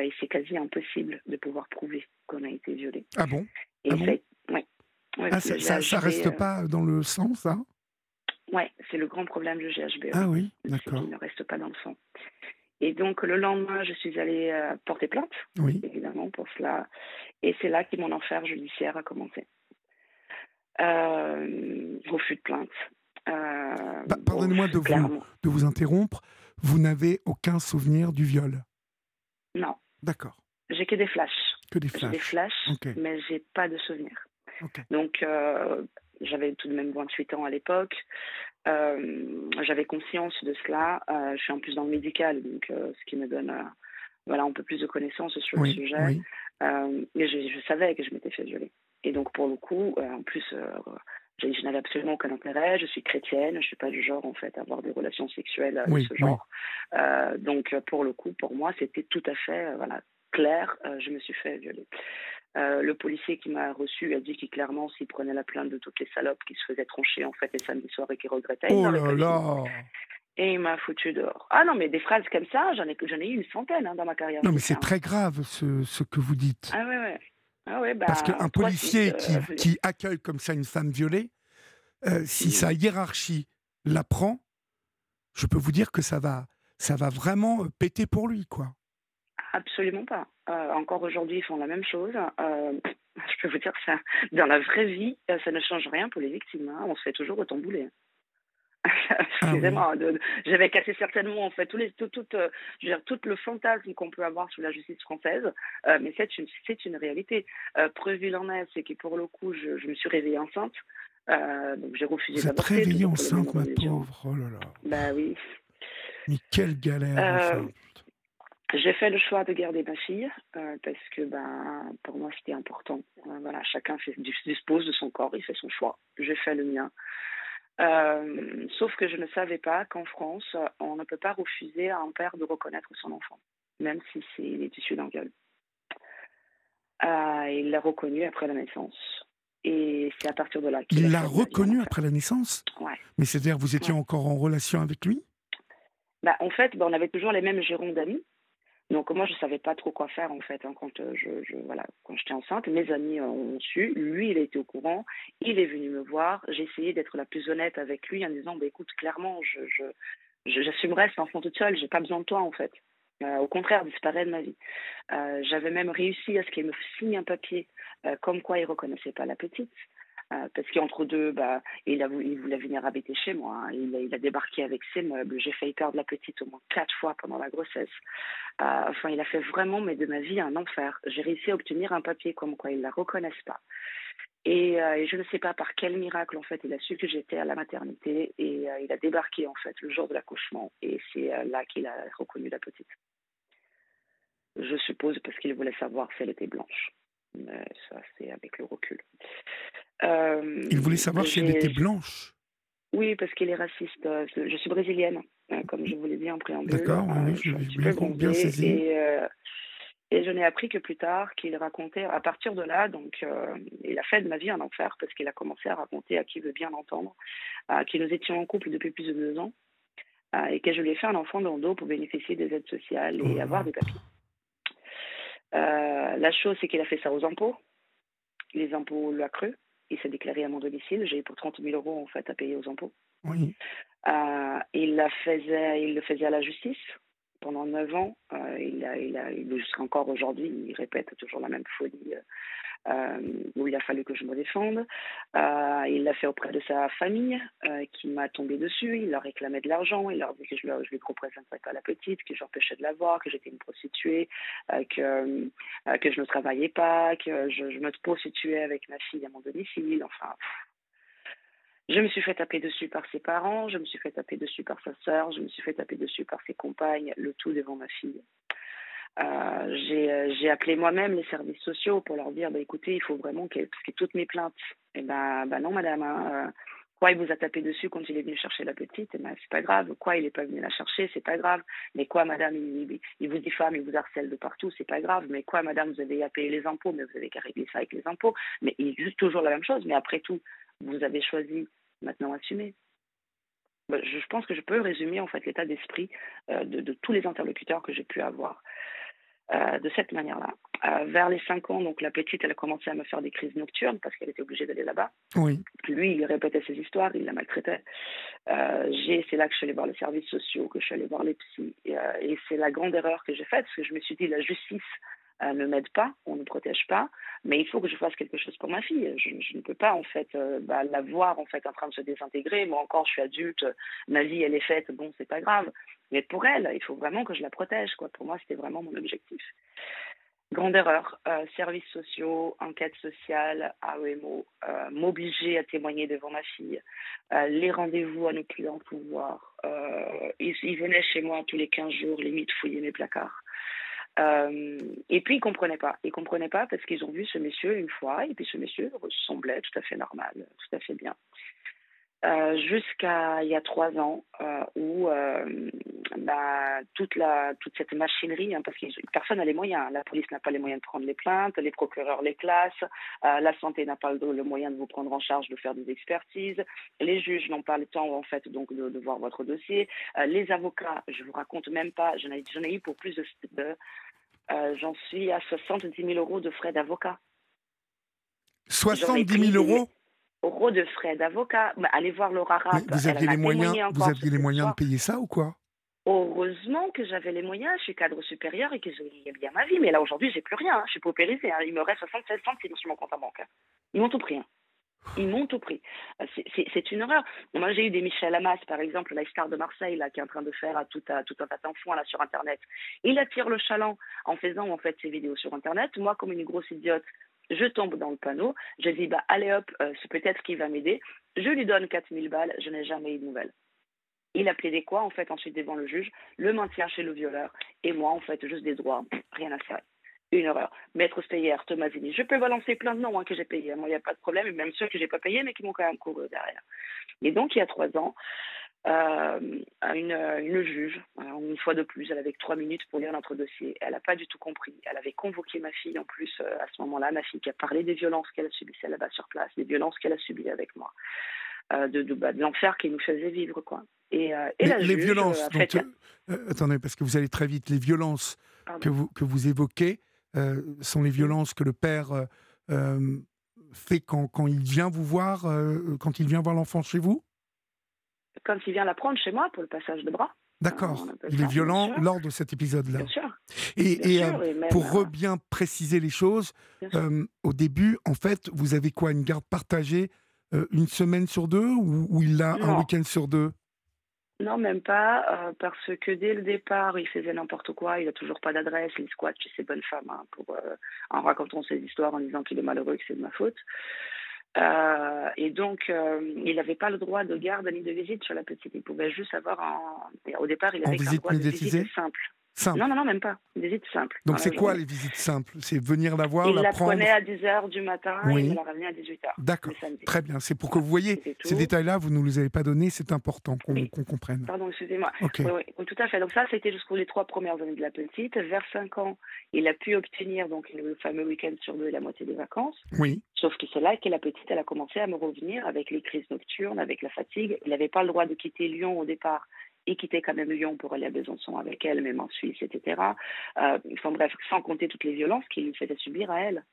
et c'est quasi impossible de pouvoir prouver qu'on a été violé. Ah bon, ah ouais. ah, ça, ça, reste pas dans le sang, ça oui, c'est le grand problème du GHB. Ah oui, d'accord. Il ne reste pas dans le sang. Et donc, le lendemain, je suis allée euh, porter plainte, oui. évidemment, pour cela. Et c'est là que mon enfer judiciaire a commencé. Euh, refus de plainte. Euh, pardonnez-moi de vous, de vous interrompre. Vous n'avez aucun souvenir du viol? Non. D'accord. J'ai que des flashs. Que des flashs. J'ai des flashs, mais j'ai pas de souvenir. Donc, j'avais tout de même 28 ans à l'époque. Euh, j'avais conscience de cela. Euh, je suis en plus dans le médical, donc euh, ce qui me donne voilà, un peu plus de connaissances sur le sujet. mais je, savais que je m'étais fait violer. Et donc, pour le coup, en plus, je, n'avais absolument aucun intérêt. Je suis chrétienne. Je ne suis pas du genre, en fait, à avoir des relations sexuelles de ce genre. donc, pour le coup, pour moi, c'était tout à fait voilà, clair. je me suis fait violer. Euh, le policier qui m'a reçu a dit qu'il clairement s'il prenait la plainte de toutes les salopes qui se faisaient troncher en fait les samedis soirs et qui regrettaient. Oh là là Et il m'a foutu dehors. Ah non, mais des phrases comme ça, j'en ai, j'en ai eu une centaine hein, dans ma carrière. Non, mais c'est très grave ce, ce, que vous dites. Ah ouais, ouais. Ah ouais, bah, Parce qu'un policier qui, qui, accueille comme ça une femme violée, si sa hiérarchie l'apprend, je peux vous dire que ça va, ça va vraiment péter pour lui, quoi. Absolument pas. encore aujourd'hui, ils font la même chose. je peux vous dire ça, dans la vraie vie, ça ne change rien pour les victimes. Hein. On se fait toujours autant bouler. Ah Excusez-moi, j'avais cassé certainement en fait les, tout, tout, euh, je veux dire, tout le fantasme qu'on peut avoir sur la justice française, euh, mais c'est une, c'est une réalité. Euh, preuve il en est, c'est que pour le coup, je, je me suis réveillée enceinte, donc j'ai refusé d'avorter. Vous êtes réveillée enceinte, ma pauvre, oh là là. Bah oui. Mais quelle galère. J'ai fait le choix de garder ma fille parce que ben, pour moi c'était important. voilà, chacun fait, dispose de son corps, il fait son choix. J'ai fait le mien. Euh, sauf que je ne savais pas qu'en France, on ne peut pas refuser à un père de reconnaître son enfant, même si c'est est issu d'un viol. Euh, il l'a reconnu après la naissance. Et c'est à partir de là qu'il Il l'a reconnu après la naissance? Ouais. Mais c'est-à-dire, vous étiez encore en relation avec lui? Bah, En fait, bah, on avait toujours les mêmes gérants d'amis. Donc moi, je ne savais pas trop quoi faire en fait hein, quand euh, je, voilà j'étais enceinte. Mes amis euh, ont su, lui, il été au courant, il est venu me voir. J'ai essayé d'être la plus honnête avec lui en disant, bah, écoute, clairement, je, j'assumerai cet enfant toute seule, j'ai pas besoin de toi en fait. Euh, au contraire, disparaît de ma vie. j'avais même réussi à ce qu'il me signe un papier comme quoi il reconnaissait pas la petite. Euh, parce qu'entre deux, bah, il, a, il voulait venir habiter chez moi. Hein. Il, a débarqué avec ses meubles. J'ai failli perdre la petite au moins quatre fois pendant la grossesse. Euh, enfin, il a fait vraiment, mais de ma vie, un enfer. J'ai réussi à obtenir un papier comme quoi ils ne la reconnaissent pas. Et, euh, et, je ne sais pas par quel miracle, en fait, il a su que j'étais à la maternité et il a débarqué, en fait, le jour de l'accouchement. Et c'est là qu'il a reconnu la petite. Je suppose parce qu'il voulait savoir si elle était blanche. Mais ça, c'est avec le recul. Euh, il voulait savoir si elle était blanche. Oui, parce qu'il est raciste. Euh, je suis brésilienne, euh, comme je vous l'ai dit en préambule. D'accord, oui, je bien, bien saisi. Et, et je n'ai appris que plus tard qu'il racontait, à partir de là, donc il a fait de ma vie un enfer parce qu'il a commencé à raconter à qui veut bien l'entendre, que nous étions en couple depuis plus de deux ans et que je lui ai fait un enfant dans le dos pour bénéficier des aides sociales et oh. avoir des papiers. la chose, c'est qu'il a fait ça aux impôts. Les impôts l'ont cru il s'est déclaré à mon domicile. J'ai pour 30 000 euros en fait à payer aux impôts. Oui. Euh, il, la faisait, il le faisait à la justice pendant 9 ans. Euh, il a, il a, jusqu'à encore aujourd'hui, il répète toujours la même folie. Euh, euh, où il a fallu que je me défende. Il l'a fait auprès de sa famille qui m'a tombé dessus. Il leur réclamait de l'argent. Il leur dit que je ne lui représenterais pas la petite, que j'empêchais de la voir, que j'étais une prostituée, que, que je ne travaillais pas, que je, je, me prostituais avec ma fille à mon domicile. Enfin. Je me suis fait taper dessus par ses parents, je me suis fait taper dessus par sa sœur, je me suis fait taper dessus par ses compagnes, le tout devant ma fille. Euh, euh, j'ai appelé moi-même les services sociaux pour leur dire bah, écoutez, il faut vraiment que, parce que toutes mes plaintes. Et eh ben, bah non, madame. Hein, euh, quoi, il vous a tapé dessus quand il est venu chercher la petite? Et eh ben, c'est pas grave. Quoi, il n'est pas venu la chercher? C'est pas grave. Mais quoi, madame, il, il, vous diffame, il vous harcèle de partout? C'est pas grave. Mais quoi, madame, vous avez à payer les impôts, mais vous avez qu'à régler ça avec les impôts. Mais il juste toujours la même chose. Mais après tout, vous avez choisi maintenant assumer. Bah, je pense que je peux résumer en fait l'état d'esprit de, de, tous les interlocuteurs que j'ai pu avoir. Euh, de cette manière-là. Euh, vers les 5 ans, donc la petite, elle a commencé à me faire des crises nocturnes parce qu'elle était obligée d'aller là-bas. Oui. Lui, il répétait ses histoires, il la maltraitait. Euh, c'est là que je suis allée voir les services sociaux, que je suis allée voir les psys. Et, euh, et c'est la grande erreur que j'ai faite parce que je me suis dit, la justice euh, ne m'aide pas, on ne protège pas, mais il faut que je fasse quelque chose pour ma fille. Je, ne peux pas en fait euh, bah, la voir en fait en train de se désintégrer. Moi encore, je suis adulte, ma vie elle est faite, bon c'est pas grave. Mais pour elle, il faut vraiment que je la protège. Quoi. Pour moi, c'était vraiment mon objectif. Grande erreur. Euh, services sociaux, enquête sociale, AEMO, euh, m'obliger à témoigner devant ma fille, euh, les rendez-vous à ne plus en pouvoir. Ils, ils, venaient chez moi tous les 15 jours, limite fouiller mes placards. Et puis ils comprenaient pas. Ils comprenaient pas parce qu'ils ont vu ce monsieur une fois et puis ce monsieur semblait tout à fait normal, tout à fait bien. Euh, jusqu'à il y a trois ans euh, où euh, bah, toute la toute cette machinerie hein, parce que personne n'a les moyens. La police n'a pas les moyens de prendre les plaintes les procureurs les classent la santé n'a pas le, le, moyen de vous prendre en charge de faire des expertises. Les juges n'ont pas le temps en fait donc de, de voir votre dossier. Les avocats je vous raconte même pas j'en ai, ai eu pour plus de, de j'en suis à 70 000 euros de frais d'avocat. 70 000 euros? Euros de frais d'avocat. Bah, allez voir Laura Rapp. Vous aviez les moyens, vous aviez les moyens de payer ça ou quoi? Heureusement que j'avais les moyens, je suis cadre supérieur et que j'ai bien ma vie. Mais là, aujourd'hui, j'ai plus rien. Hein. Je suis paupérisée. Hein. Il me reste 76 centimes sur mon compte en banque. Hein. Ils m'ont tout pris. Hein. Ils m'ont tout pris. Euh, c'est une horreur. Moi, j'ai eu des Michel Hamas, par exemple, la star de Marseille, là, qui est en train de faire à tout, à, tout un tas d'enfants là sur Internet. Il attire le chaland en faisant en fait ses vidéos sur Internet. Moi, comme une grosse idiote, je tombe dans le panneau. Je dis, bah, allez hop, euh, c'est peut-être qu'il va m'aider. Je lui donne 4000 balles. Je n'ai jamais eu de nouvelles. Il a plaidé quoi, en fait, ensuite devant le juge Le maintien chez le violeur. Et moi, en fait, juste des droits. Rien à faire. Une horreur. Maître Steyer, Thomasini. Je peux balancer plein de noms hein, que j'ai payés. Moi, il n'y a pas de problème. Et même ceux que j'ai pas payés, mais qui m'ont quand même couru derrière. Et donc, il y a trois ans, euh, une, une, juge, euh, une fois de plus, elle avait trois minutes pour lire notre dossier. Elle n'a pas du tout compris. Elle avait convoqué ma fille en plus euh, à ce moment-là, ma fille qui a parlé des violences qu'elle a subies là-bas sur place, des violences qu'elle a subies avec moi. Euh, de, de, bah, de l'enfer qu'il nous faisait vivre. Quoi. Et, et les violences, attendez, parce que vous allez très vite, les violences que vous, que vous évoquez sont les violences que le père fait quand, quand, il vient vous voir, quand il vient voir l'enfant chez vous? Quand il vient la prendre chez moi pour le passage de bras. D'accord. Il est violent lors de cet épisode-là. Bien sûr. Et, et, pour bien préciser les choses, au début, en fait, vous avez quoi Une garde partagée euh, une semaine sur deux ou, il a un week-end sur deux? Non, même pas, euh, parce que dès le départ, il faisait n'importe quoi, il n'a toujours pas d'adresse, il squatte chez ses bonnes femmes, hein, pour, euh, en racontant ses histoires, en disant qu'il est malheureux, que c'est de ma faute. Et donc, il n'avait pas le droit de garde ni de visite sur la petite. Il pouvait juste avoir, au départ, il avait un droit de visite simple. Non, non, non, même pas. Une visite simple. Donc c'est quoi les visites simples? C'est venir la voir, il la, prendre Il la prenait à 10h du matin et il la ramenait à 18h. D'accord, très bien. C'est pour que vous voyez ces détails-là, vous ne nous les avez pas donnés, c'est important qu'on comprenne. Pardon, excusez-moi. Oui, oui, tout à fait. Donc ça, c'était jusqu'aux les trois premières années de la petite. Vers 5 ans, il a pu obtenir donc le fameux week-end sur deux et la moitié des vacances. Oui. Sauf que c'est là que la petite, elle a commencé à me revenir avec les crises nocturnes, avec la fatigue. Il n'avait pas le droit de quitter Lyon au départ et quittait quand même Lyon pour aller à Besançon avec elle, même en Suisse, etc. Euh, enfin bref, sans compter toutes les violences qu'il lui faisait subir à elle.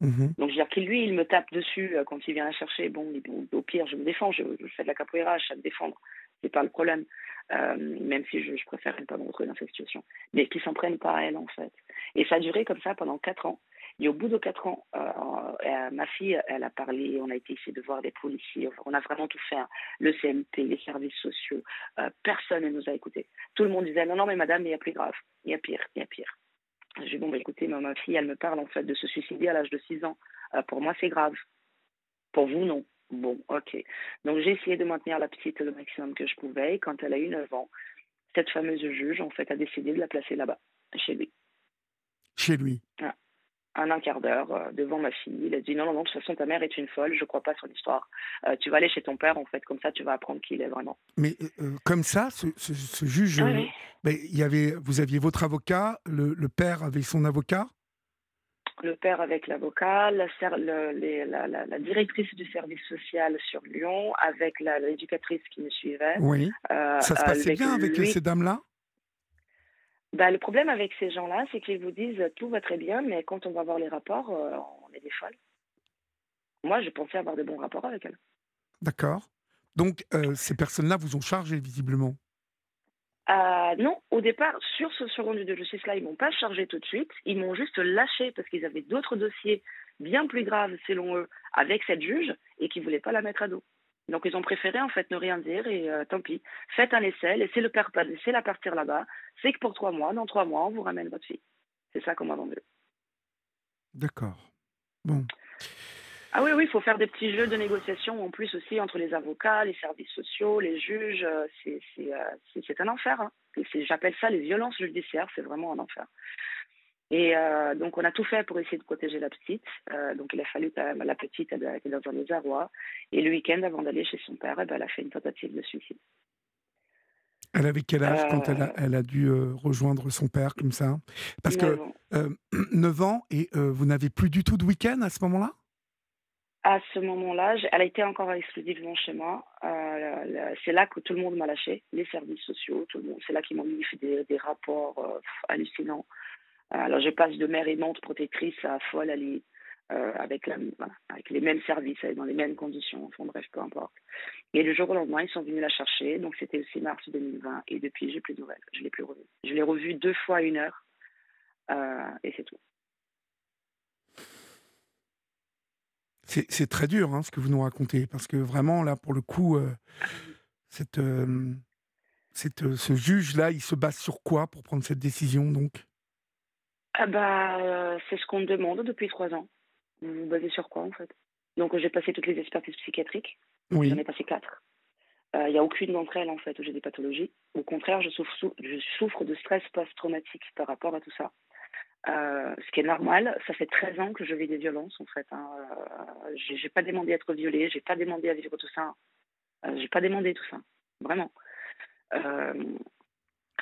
Mhm. Donc, je veux dire que lui, il me tape dessus euh, quand il vient la chercher. Bon, au pire, je me défends, je, fais de la capoeira, je sais me défendre. C'est pas le problème. Euh, même si je, je préfère ne pas me retrouver dans cette situation. Mais qu'ils s'en prennent pas à elle, en fait. Et ça a duré comme ça pendant quatre ans. Et au bout de quatre ans, euh, euh, ma fille, elle a parlé, on a été ici de voir des policiers, on a vraiment tout fait, hein. le CMP, les services sociaux, euh, personne ne nous a écoutés. Tout le monde disait non, non, mais madame, il y a plus grave, il y a pire, il y a pire. J'ai dit bon, bah, écoutez, ma, fille, elle me parle en fait de se suicider à l'âge de 6 ans. pour moi, c'est grave. Pour vous, non. Bon, ok. Donc j'ai essayé de maintenir la petite le maximum que je pouvais. Et quand elle a eu 9 ans, cette fameuse juge, en fait, a décidé de la placer là-bas, chez lui. Chez lui ah un quart d'heure euh, devant ma fille. Il a dit non, non, non, de toute façon, ta mère est une folle, je ne crois pas son histoire. Euh, tu vas aller chez ton père, en fait, comme ça, tu vas apprendre qui il est vraiment. Mais euh, comme ça, ce, juge, ah mais il y avait, vous aviez votre avocat, le, père avait son avocat? Le père avec l'avocat, la, la, la, directrice du service social sur Lyon, avec l'éducatrice qui me suivait. Oui. ça se passait bien avec ces dames-là? Bah, le problème avec ces gens-là, c'est qu'ils vous disent tout va très bien, mais quand on va voir les rapports, euh, on est des folles. Moi, je pensais avoir de bons rapports avec elles. D'accord. Donc, euh, ces personnes-là vous ont chargé visiblement? Euh, Non, au départ, sur ce second de justice-là, ils m'ont pas chargé tout de suite. Ils m'ont juste lâché parce qu'ils avaient d'autres dossiers bien plus graves, selon eux, avec cette juge et qui ne voulaient pas la mettre à dos. Donc ils ont préféré en fait ne rien dire et euh, tant pis. Faites un essai, laissez le père laissez la partir là-bas. C'est que pour trois mois, dans trois mois, on vous ramène votre fille. C'est ça qu'on m'a vendu. D'accord. Bon. Ah oui, oui, il faut faire des petits jeux de négociation en plus aussi entre les avocats, les services sociaux, les juges. Euh, c'est euh, un enfer. Hein. J'appelle ça les violences judiciaires, c'est vraiment un enfer. Et euh, donc, on a tout fait pour essayer de protéger la petite. Euh, donc, il a fallu que la petite elle, était dans un désarroi. Et le week-end, avant d'aller chez son père, eh ben, elle a fait une tentative de suicide. Elle avait quel âge quand elle a, euh, elle a dû rejoindre son père comme ça? Parce que 9 ans et vous n'avez plus du tout de week-end à ce moment-là? À ce moment-là, elle a été encore exclusivement chez moi. c'est là que tout le monde m'a lâché, les services sociaux, tout le monde. C'est là qu'ils m'ont mis des, des rapports hallucinants. Alors, je passe de mère aimante protectrice à folle alliée. avec, les mêmes services, dans les mêmes conditions, enfin bref, peu importe. Et le jour au lendemain, ils sont venus la chercher, donc c'était 6 mars 2020, et depuis, j'ai plus de nouvelles, je l'ai plus revue. Je l'ai revue deux fois une heure, et c'est tout. C'est très dur hein, ce que vous nous racontez, parce que vraiment, là, pour le coup, ce juge-là, il se base sur quoi pour prendre cette décision donc? Ah bah, C'est ce qu'on me demande depuis trois ans. Vous vous basez sur quoi en fait? Donc j'ai passé toutes les expertises psychiatriques. Oui. J'en ai passé quatre. Il n'y a aucune d'entre elles en fait où j'ai des pathologies. Au contraire, je souffre, je souffre de stress post-traumatique par rapport à tout ça. Euh, ce qui est normal, ça fait 13 ans que je vis des violences en fait. Hein. Euh, j'ai pas demandé à être violée, j'ai pas demandé à vivre tout ça. Euh, j'ai pas demandé tout ça, vraiment.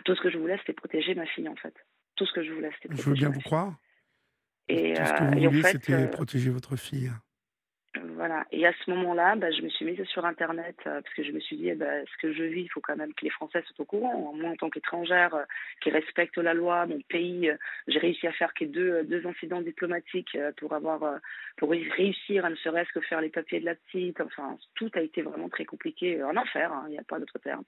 tout ce que je voulais, c'était protéger ma fille en fait. Tout ce que je voulais, c'était. Je veux bien vous croire. Et, tout ce que vous vouliez, c'était protéger votre fille. Voilà. Et à ce moment-là, bah, je me suis mise sur Internet euh, parce que je me suis dit, eh ben, ce que je vis, il faut quand même que les Français soient au courant. Moi, en tant qu'étrangère euh, qui respecte la loi, mon pays, euh, j'ai réussi à faire que deux, deux incidents diplomatiques pour avoir, pour réussir à ne serait-ce que faire les papiers de la petite. Enfin, tout a été vraiment très compliqué, un enfer, hein, il n'y a pas d'autre terme.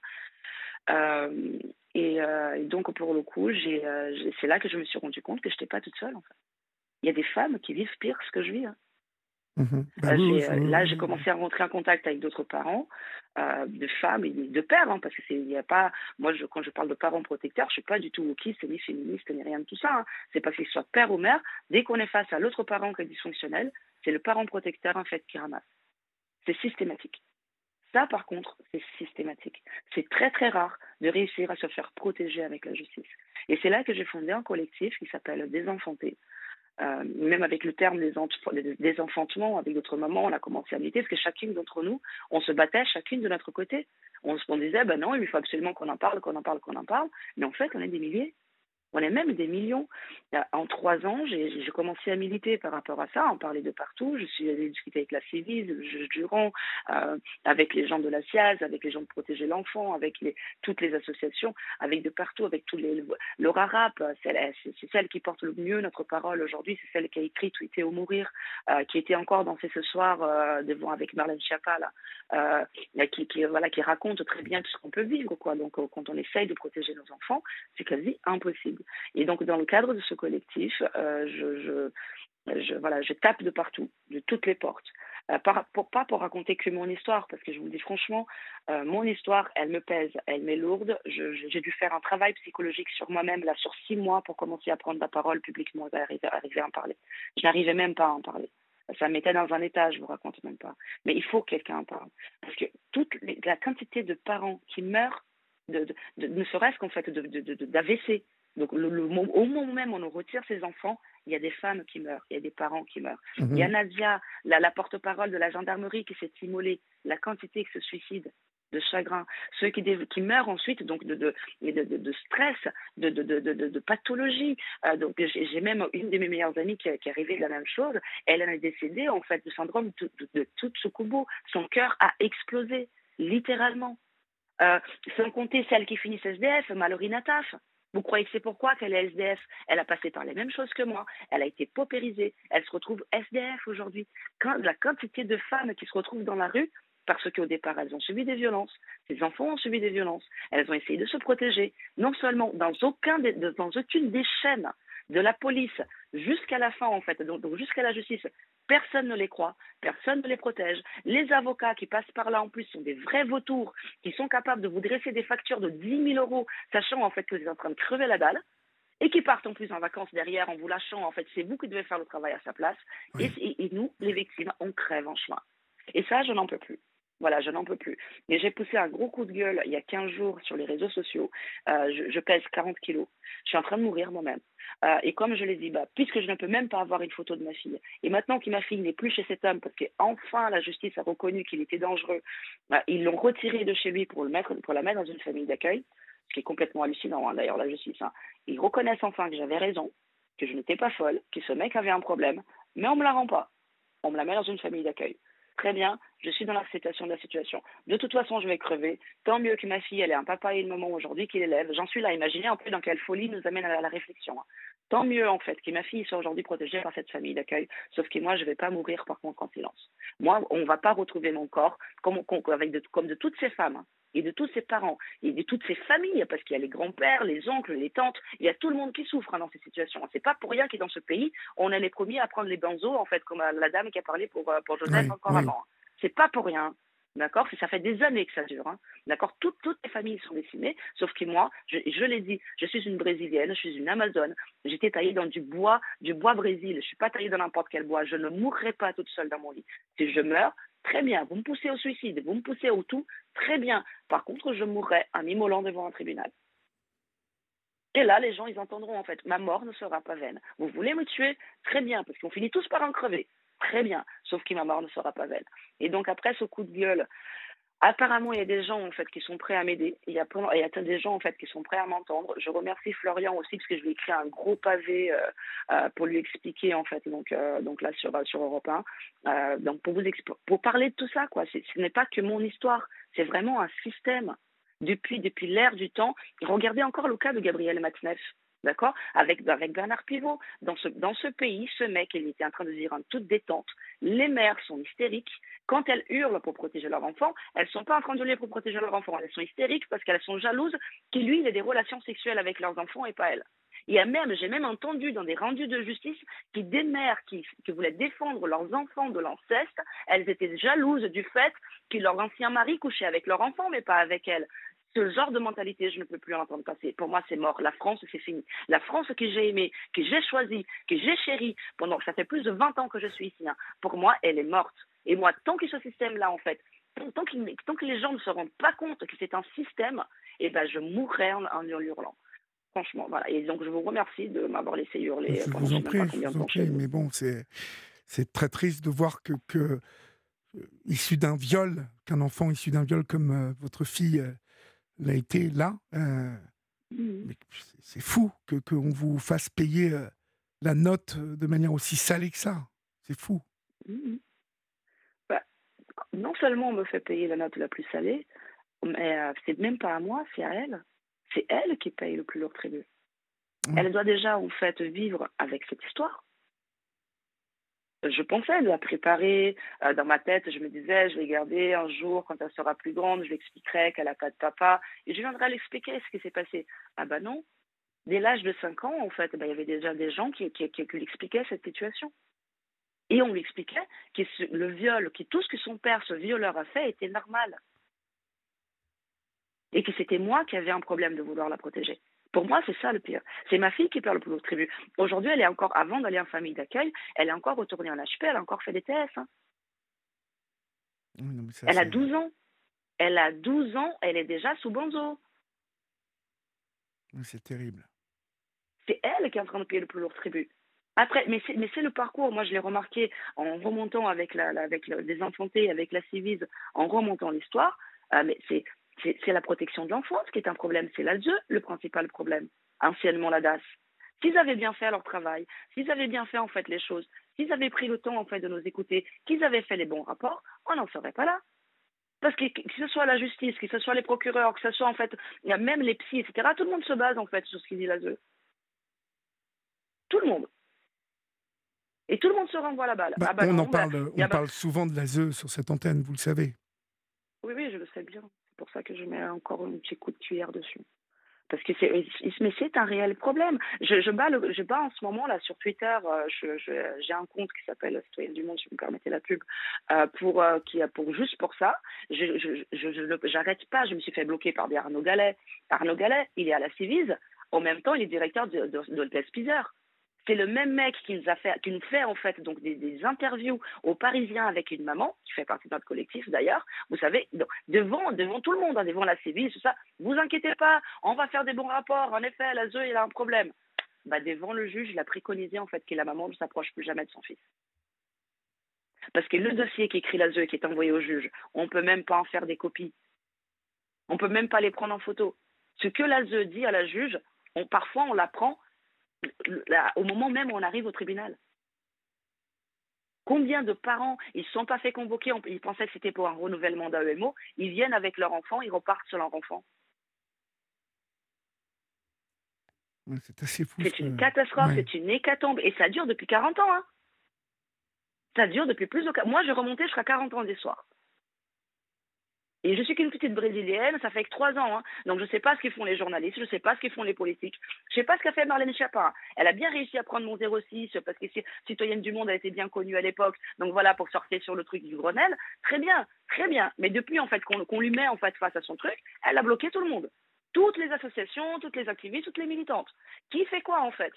Et, donc, pour le coup, c'est là que je me suis rendu compte que je n'étais pas toute seule. En fait. Il y a des femmes qui vivent pire que ce que je vis. Hein. Mmh bah euh, là, j'ai commencé à rentrer en contact avec d'autres parents, euh, de femmes et de pères, hein, parce que il n'y a pas. Moi, je, quand je parle de parents protecteurs, je suis pas du tout wokiste, ni féministe, ni rien de tout ça. Hein. C'est parce qu'il soit père ou mère, dès qu'on est face à l'autre parent qui est dysfonctionnel, c'est le parent protecteur en fait qui ramasse. C'est systématique. Ça, par contre, c'est systématique. C'est très très rare de réussir à se faire protéger avec la justice. Et c'est là que j'ai fondé un collectif qui s'appelle Désenfanter, euh, même avec le terme des, avec d'autres mamans, on a commencé à militer, parce que chacune d'entre nous, on se battait chacune de notre côté. On se disait, ben non, il faut absolument qu'on en parle, qu'on en parle, qu'on en parle. Mais en fait, on est des milliers. On est même des millions. En trois ans, j'ai commencé à militer par rapport à ça, en parler de partout. Je suis allée discuter avec la CIVIS, le juge Durand, euh, avec les gens de la SIAZ, avec les gens de Protéger l'Enfant, avec toutes les associations, avec de partout, avec tous les. Laura Rapp, c'est celle qui porte le mieux notre parole aujourd'hui, c'est celle qui a écrit Tweeter ou mourir, euh, qui était encore dansée ce soir euh, devant avec Marlène Schiappa, qui, voilà, qui raconte très bien tout ce qu'on peut vivre. Quoi. Donc, quand on essaye de protéger nos enfants, c'est quasi impossible. Et donc, dans le cadre de ce collectif, euh, je, voilà, je tape de partout, de toutes les portes. Euh, pas pour raconter que mon histoire, parce que je vous dis franchement, euh, mon histoire, elle me pèse, elle m'est lourde. J'ai dû faire un travail psychologique sur moi-même, là, sur six mois, pour commencer à prendre la parole publiquement et arriver, à en parler. Je n'arrivais même pas à en parler. Ça mettait dans un état, je vous raconte même pas. Mais il faut que quelqu'un en parle. Parce que toute la quantité de parents qui meurent, ne serait-ce qu'en fait d'AVC, donc, le, au moment même où on retire ses enfants, il y a des femmes qui meurent, il y a des parents qui meurent. Il y a mhm. Nadia, la, porte-parole de la gendarmerie qui s'est immolée, la quantité qui se suicide de chagrin, ceux qui, qui meurent ensuite donc de, de, de, stress, de, de, pathologie. Euh, donc j'ai même une de mes meilleures amies qui, qui est arrivée de la même chose. Elle est décédée en fait de syndrome de, Tsutsukubo. Son cœur a explosé, littéralement. Euh, sans compter celle qui finit SDF, Mallory Nataf. Vous croyez que c'est pourquoi qu'elle est SDF Elle a passé par les mêmes choses que moi? Elle a été paupérisée. Elle se retrouve SDF aujourd'hui. La quantité de femmes qui se retrouvent dans la rue parce qu'au départ, elles ont subi des violences. Ces enfants ont subi des violences. Elles ont essayé de se protéger, non seulement dans, aucun dans aucune des chaînes de la police jusqu'à la fin, en fait, donc jusqu'à la justice, Personne ne les croit, personne ne les protège. Les avocats qui passent par là en plus sont des vrais vautours qui sont capables de vous dresser des factures de 10 000 euros, sachant en fait que vous êtes en train de crever la dalle et qui partent en plus en vacances derrière en vous lâchant. En fait, c'est vous qui devez faire le travail à sa place. Et, nous, les victimes, on crève en chemin. Et ça, je n'en peux plus. Voilà, je n'en peux plus. Et j'ai poussé un gros coup de gueule il y a 15 jours sur les réseaux sociaux. Euh, je, je, pèse 40 kilos. Je suis en train de mourir moi-même. Euh, et comme je l'ai dit, bah, puisque je ne peux même pas avoir une photo de ma fille, et maintenant que ma fille n'est plus chez cet homme, parce qu'enfin la justice a reconnu qu'il était dangereux, bah, ils l'ont retiré de chez lui pour, le mettre, pour la mettre dans une famille d'accueil, ce qui est complètement hallucinant hein, d'ailleurs, la justice. Hein. Ils reconnaissent enfin que j'avais raison, que je n'étais pas folle, que ce mec avait un problème, mais on ne me la rend pas. On me la met dans une famille d'accueil. Très bien, je suis dans l'acceptation de la situation. De toute façon, je vais crever. Tant mieux que ma fille, elle ait un papa et une maman aujourd'hui qui l'élève. J'en suis là. Imaginez un peu dans quelle folie nous amène à la réflexion. Hein. Tant mieux, en fait, que ma fille soit aujourd'hui protégée par cette famille d'accueil. Sauf que moi, je ne vais pas mourir par contre en silence. Moi, on ne va pas retrouver mon corps comme, avec comme de toutes ces femmes. Hein, et de tous ses parents et de toutes ses familles, parce qu'il y a les grands-pères, les oncles, les tantes, il y a tout le monde qui souffre hein, dans ces situations. C'est pas pour rien que dans ce pays, on est les premiers à prendre les benzos, en fait, comme la dame qui a parlé pour, euh, pour Joseph encore avant. C'est pas pour rien. D'accord? Ça fait des années que ça dure. Hein. D'accord? Toutes, toutes les familles sont décimées, sauf que moi, je, je l'ai dit, je suis une Brésilienne, je suis une Amazone. J'étais taillée dans du bois, du bois Brésil. Je suis pas taillée dans n'importe quel bois. Je ne mourrai pas toute seule dans mon lit. Si je meurs, très bien. Vous me poussez au suicide, vous me poussez au tout, très bien. Par contre, je mourrai en immolant devant un tribunal. Et là, les gens, ils entendront en fait, ma mort ne sera pas vaine. Vous voulez me tuer? Très bien, parce qu'on finit tous par en crever très bien, sauf que ma mort ne sera pas vaine. Et donc après ce coup de gueule, apparemment il y a des gens qui sont prêts à m'aider. Il y a des gens qui sont prêts à m'entendre. Je remercie Florian aussi parce que je lui ai écrit un gros pavé euh, euh, pour lui expliquer en fait donc euh, donc là sur sur Europe 1. donc pour vous pour parler de tout ça quoi. Ce n'est pas que mon histoire, c'est vraiment un système depuis depuis l'ère du temps. Regardez encore le cas de Gabriel Matzneff. D'accord? Avec, Bernard Pivot. Dans ce, pays, ce mec, il était en train de dire en toute détente les mères sont hystériques. Quand elles hurlent pour protéger leur enfant, elles ne sont pas en train de hurler pour protéger leur enfant. Elles sont hystériques parce qu'elles sont jalouses qu'il lui, ait des relations sexuelles avec leurs enfants et pas elles. Il y a même, j'ai même entendu dans des rendus de justice qui des mères qui, qui voulaient défendre leurs enfants de l'inceste, elles étaient jalouses du fait que leur ancien mari couchait avec leur enfant mais pas avec elles ce genre de mentalité, je ne peux plus en entendre passer. Pour moi, c'est mort. La France, c'est fini. La France que j'ai aimée, que j'ai choisie, que j'ai chérie, pendant, ça fait plus de 20 ans que je suis ici, hein, pour moi, elle est morte. Et moi, tant que ce système-là, en fait, tant, tant, que les gens ne se rendent pas compte que c'est un système, eh ben, je mourrai en, en hurlant. Franchement, voilà. Et donc, je vous remercie de m'avoir laissé hurler. Je vous en prie, je vous en prie. Mais bon, c'est, c'est très triste de voir que, que euh, issu d'un viol, qu'un enfant issu d'un viol comme euh, votre fille euh, l'a été là. Euh, mmh. c'est fou que qu'on vous fasse payer euh, la note euh, de manière aussi salée que ça. C'est fou. Mmh. Bah, non seulement on me fait payer la note la plus salée, mais c'est même pas à moi, c'est à elle. C'est elle qui paye le plus lourd tribut. Elle doit déjà en fait vivre avec cette histoire je pensais la préparer euh, dans ma tête. Je me disais, je vais garder un jour quand elle sera plus grande, je lui expliquerai qu'elle n'a pas de papa et je viendrai l'expliquer ce qui s'est passé. Ah bah non. Dès l'âge de 5 ans, en fait, bah, il y avait déjà des gens qui, qui, qui, lui expliquaient cette situation. Et on lui expliquait que le viol, que tout ce que son père, ce violeur, a fait était normal. Et que c'était moi qui avais un problème de vouloir la protéger. Pour moi, c'est ça le pire. C'est ma fille qui perd le plus de tribut. Aujourd'hui, elle est encore, avant d'aller en famille d'accueil, elle est encore retournée en HP, elle a encore fait des TS. Hein. elle a 12 ans. Elle a 12 ans, elle est déjà sous bonzo. C'est terrible. C'est elle qui est en train de payer le plus lourd tribut. Après, mais c'est le parcours. Moi, je l'ai remarqué en remontant avec, la, avec des enfantés, avec la civise, en remontant l'histoire. Euh, mais c'est c'est la protection de l'enfance qui est un problème. C'est l'ASE le principal problème, anciennement la DAS. S'ils avaient bien fait leur travail, s'ils avaient bien fait en fait les choses, s'ils avaient pris le temps en fait de nous écouter, qu'ils avaient fait les bons rapports, on n'en serait pas là. Parce que que ce soit la justice, que ce soit les procureurs, que ce soit en fait, il y a même les psys, etc. Tout le monde se base en fait sur ce qu'il dit l'ASE. Tout le monde. Et tout le monde se renvoie la balle. Bah, ah bah on en parle, on parle souvent de l'ASE sur cette antenne, vous le savez. Oui, oui, je le sais bien pour ça que je mets encore un petit coup de cuillère dessus. Parce que c'est, mais c'est un réel problème. Je, je, bats je bats en ce moment là sur Twitter. Euh, j'ai un compte qui s'appelle Citoyenne du Monde, si vous me permettez la pub, euh, pour euh, qui pour juste pour ça. Je, j'arrête pas. Je me suis fait bloquer par des Arnaud Gallet. Arnaud Gallet, il est à la Civise. En même temps, il est directeur de, de, de, de c'est le même mec qui nous fait, qui en fait donc des, interviews aux Parisiens avec une maman qui fait partie de notre collectif d'ailleurs. Vous savez, devant devant tout le monde, hein, devant la CIVI, tout ça. Vous inquiétez pas, on va faire des bons rapports. En effet, la ZE, il a un problème. Bah, devant le juge, il a préconisé en fait que la maman ne s'approche plus jamais de son fils. Parce que le dossier qu'écrit la ZE qui est envoyé au juge, on ne peut même pas en faire des copies. On ne peut même pas les prendre en photo. Ce que la ZE dit à la juge, parfois on l'apprend au moment même où on arrive au tribunal. Combien de parents, ils ne sont pas fait convoquer, ils pensaient que c'était pour un renouvellement d'AEMO, ils viennent avec leur enfant, ils repartent sur leur enfant. c'est assez fou. C'est une catastrophe, c'est une hécatombe. Et ça dure depuis 40 ans. Hein. Ça dure depuis plus de... Moi, je remontais jusqu'à 40 ans des soirs. Et je suis qu'une petite brésilienne, ça fait que trois ans. Hein. Donc je ne sais pas ce qu'ils font les journalistes, je ne sais pas ce qu'ils font les politiques. Je ne sais pas ce qu'a fait Marlène Schiappa. Elle a bien réussi à prendre mon 06 parce que citoyenne du monde, elle était bien connue à l'époque. Donc voilà, pour sortir sur le truc du Grenelle. Très bien, très bien. Mais depuis en fait qu'on lui met en face à son truc, elle a bloqué tout le monde. Toutes les associations, toutes les activistes, toutes les militantes. Qui fait quoi en fait?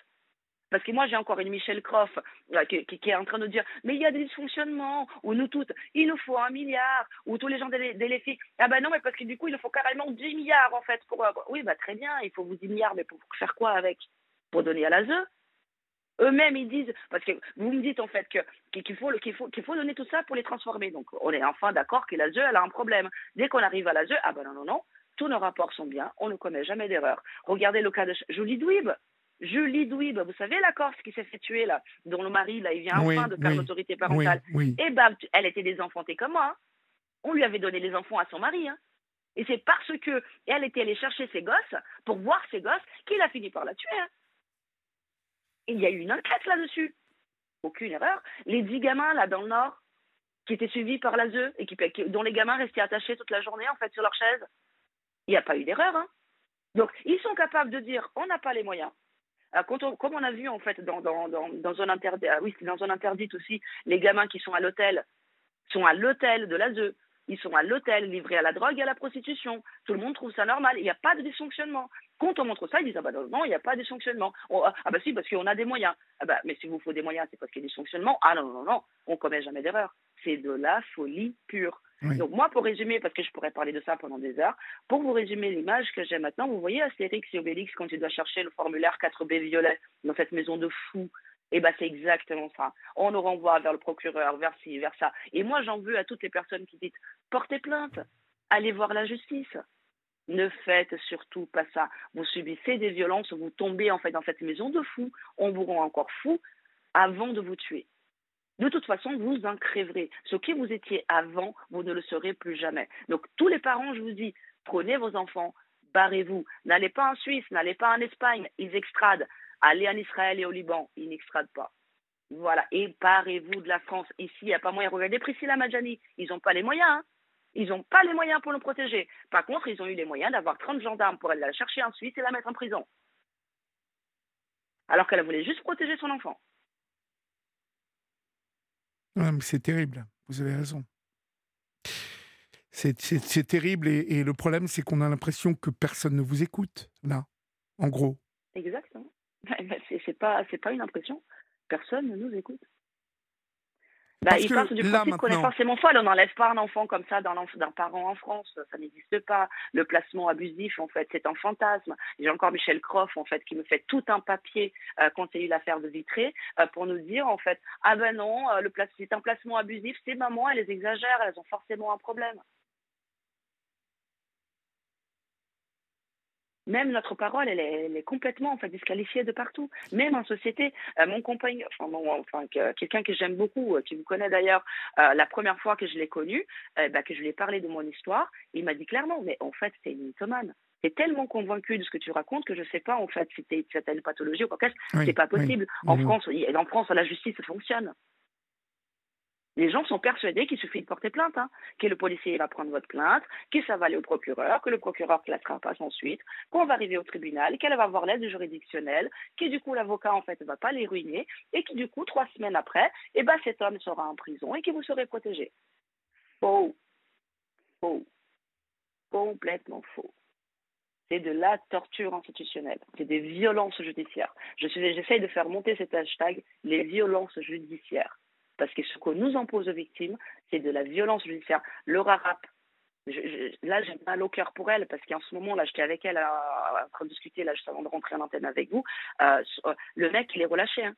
Parce que moi, j'ai encore une Michelle Croff euh, qui, est en train de dire Mais il y a des dysfonctionnements, ou nous toutes, il nous faut un milliard, ou tous les gens des filles. Ah ben non, mais parce que du coup, il nous faut carrément 10 milliards en fait. Pour, oui, bah très bien, il faut vous 10 milliards, mais pour faire quoi avec? Pour donner à l'ASE eux-mêmes ils disent parce que vous me dites en fait que qu'il faut qu'il faut qu'il faut donner tout ça pour les transformer. Donc on est enfin d'accord que l'ASE elle a un problème. Dès qu'on arrive à l'ASE ah ben non non non tous nos rapports sont bien on ne commet jamais d'erreur. Regardez le cas de Julie Douib Julie Douib, vous savez la Corse qui s'est fait tuer là, dont le mari là, il vient enfin de perdre l'autorité parentale. et eh ben, elle était désenfantée comme moi. Hein. On lui avait donné les enfants à son mari. Hein. Et c'est parce que elle était allée chercher ses gosses pour voir ses gosses qu'il a fini par la tuer. Hein. il y a eu une enquête là-dessus. Aucune erreur. Les dix gamins là dans le nord qui étaient suivis par la ZEU et qui, dont les gamins restaient attachés toute la journée en fait sur leur chaise. Il n'y a pas eu d'erreur. Donc ils sont capables de dire on n'a pas les moyens, euh, comme on a vu en fait dans, dans, dans, dans zone interdite, ah oui, dans aussi, les gamins qui sont à l'hôtel sont à l'hôtel de l'ASE, ils sont à l'hôtel livrés à la drogue et à la prostitution. Tout le monde trouve ça normal. Il n'y a pas de dysfonctionnement. Quand on montre ça, ils disent ah bah non, il n'y a pas de dysfonctionnement. ah, ah bah si, parce qu'on a des moyens. Ah bah mais si vous faut des moyens, c'est parce qu'il y a des dysfonctionnements. Ah non non non, on commet jamais d'erreur. C'est de la folie pure. Donc moi, pour résumer, parce que je pourrais parler de ça pendant des heures, pour vous résumer l'image que j'ai maintenant, vous voyez Astérix et Obélix quand il doit chercher le formulaire 4B violet dans cette maison de fous. Et eh ben c'est exactement ça. On nous renvoie vers le procureur, vers ci, vers ça. Et moi, j'en veux à toutes les personnes qui disent portez plainte, allez voir la justice. Ne faites surtout pas ça. Vous subissez des violences, vous tombez en fait dans cette maison de fous. On vous rend encore fou avant de vous tuer. De toute façon, vous en crèverez. Ce qui vous étiez avant, vous ne le serez plus jamais. Donc, tous les parents, je vous dis, prenez vos enfants, barrez-vous. N'allez pas en Suisse, n'allez pas en Espagne, ils extradent. Allez en Israël et au Liban, ils n'extradent pas. Voilà, et barrez-vous de la France. Ici, il n'y a pas moyen. Regardez Priscilla Majani, ils n'ont pas les moyens. Hein. Ils n'ont pas les moyens pour nous protéger. Par contre, ils ont eu les moyens d'avoir 30 gendarmes pour aller la chercher en Suisse et la mettre en prison. Alors qu'elle voulait juste protéger son enfant c'est terrible, vous avez raison. C'est terrible et, le problème, c'est qu'on a l'impression que personne ne vous écoute, là, en gros. Exactement. C'est pas, pas une impression. Personne ne nous écoute. Bah, il part du principe qu'on est forcément folle. On n'enlève pas un enfant comme ça d'un parent en France. Ça n'existe pas. Le placement abusif, en fait, c'est un fantasme. J'ai encore Michel Croff, en fait, qui me fait tout un papier euh, quand il y a eu l'affaire de Vitré euh, pour nous dire, en fait, ah ben non, euh, c'est un placement abusif. Ces mamans, elles exagèrent. Elles ont forcément un problème. Même notre parole, elle est, complètement en fait, disqualifiée de partout. Même en société, euh, mon compagnon, enfin, enfin quelqu'un que j'aime beaucoup, euh, qui vous connaît d'ailleurs, euh, la première fois que je l'ai connu, bah, que je lui ai parlé de mon histoire, il m'a dit clairement, mais en fait, c'est une mythomane. Tu es tellement convaincu de ce que tu racontes que je ne sais pas en fait si c'était une pathologie ou quoi que ce n'est pas possible. En, France, en France, la justice fonctionne. Les gens sont persuadés qu'il suffit de porter plainte, hein, que le policier va prendre votre plainte, que ça va aller au procureur, que le procureur classera pas ensuite, qu'on va arriver au tribunal, qu'elle va avoir l'aide juridictionnelle, que du coup l'avocat en fait ne va pas les ruiner, et que du coup trois semaines après, eh ben, cet homme sera en prison et que vous serez protégé. Faux. Faux. Complètement faux. C'est de la torture institutionnelle. C'est des violences judiciaires. Je j'essaye de faire monter cet hashtag, les violences judiciaires parce que ce qu'on nous impose aux victimes, c'est de la violence judiciaire. Laura Rapp, là, j'ai mal au cœur pour elle, parce qu'en ce moment, là, j'étais avec elle en train de discuter, là, juste avant de rentrer en antenne avec vous. Euh, euh, le mec, il est relâché. Hein.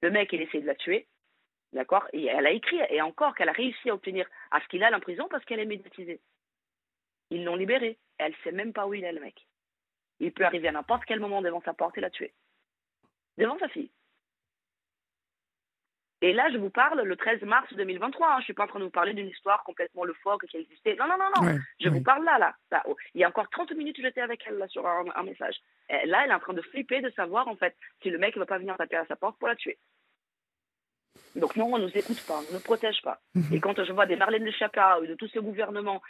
Le mec, il essaie de la tuer. D'accord Et elle a écrit, et encore, qu'elle a réussi à obtenir à ce qu'il aille en prison parce qu'elle est médiatisée. Ils l'ont libéré. Elle ne sait même pas où il est, le mec. Il peut arriver à n'importe quel moment devant sa porte et la tuer. Devant sa fille. Et là, je vous parle le 13 mars 2023. Hein. Je ne suis pas en train de vous parler d'une histoire complètement le loufoque qui existait. Non, non, non, non. je vous parle là, là, oh. Il y a encore 30 minutes, j'étais avec elle là, sur un, message. là, elle est en train de flipper de savoir, en fait, si le mec ne va pas venir taper à sa porte pour la tuer. Donc non, on ne nous écoute pas, on ne nous protège pas. Mhm. Et quand je vois des Marlène de Chapa ou de tout ce gouvernement,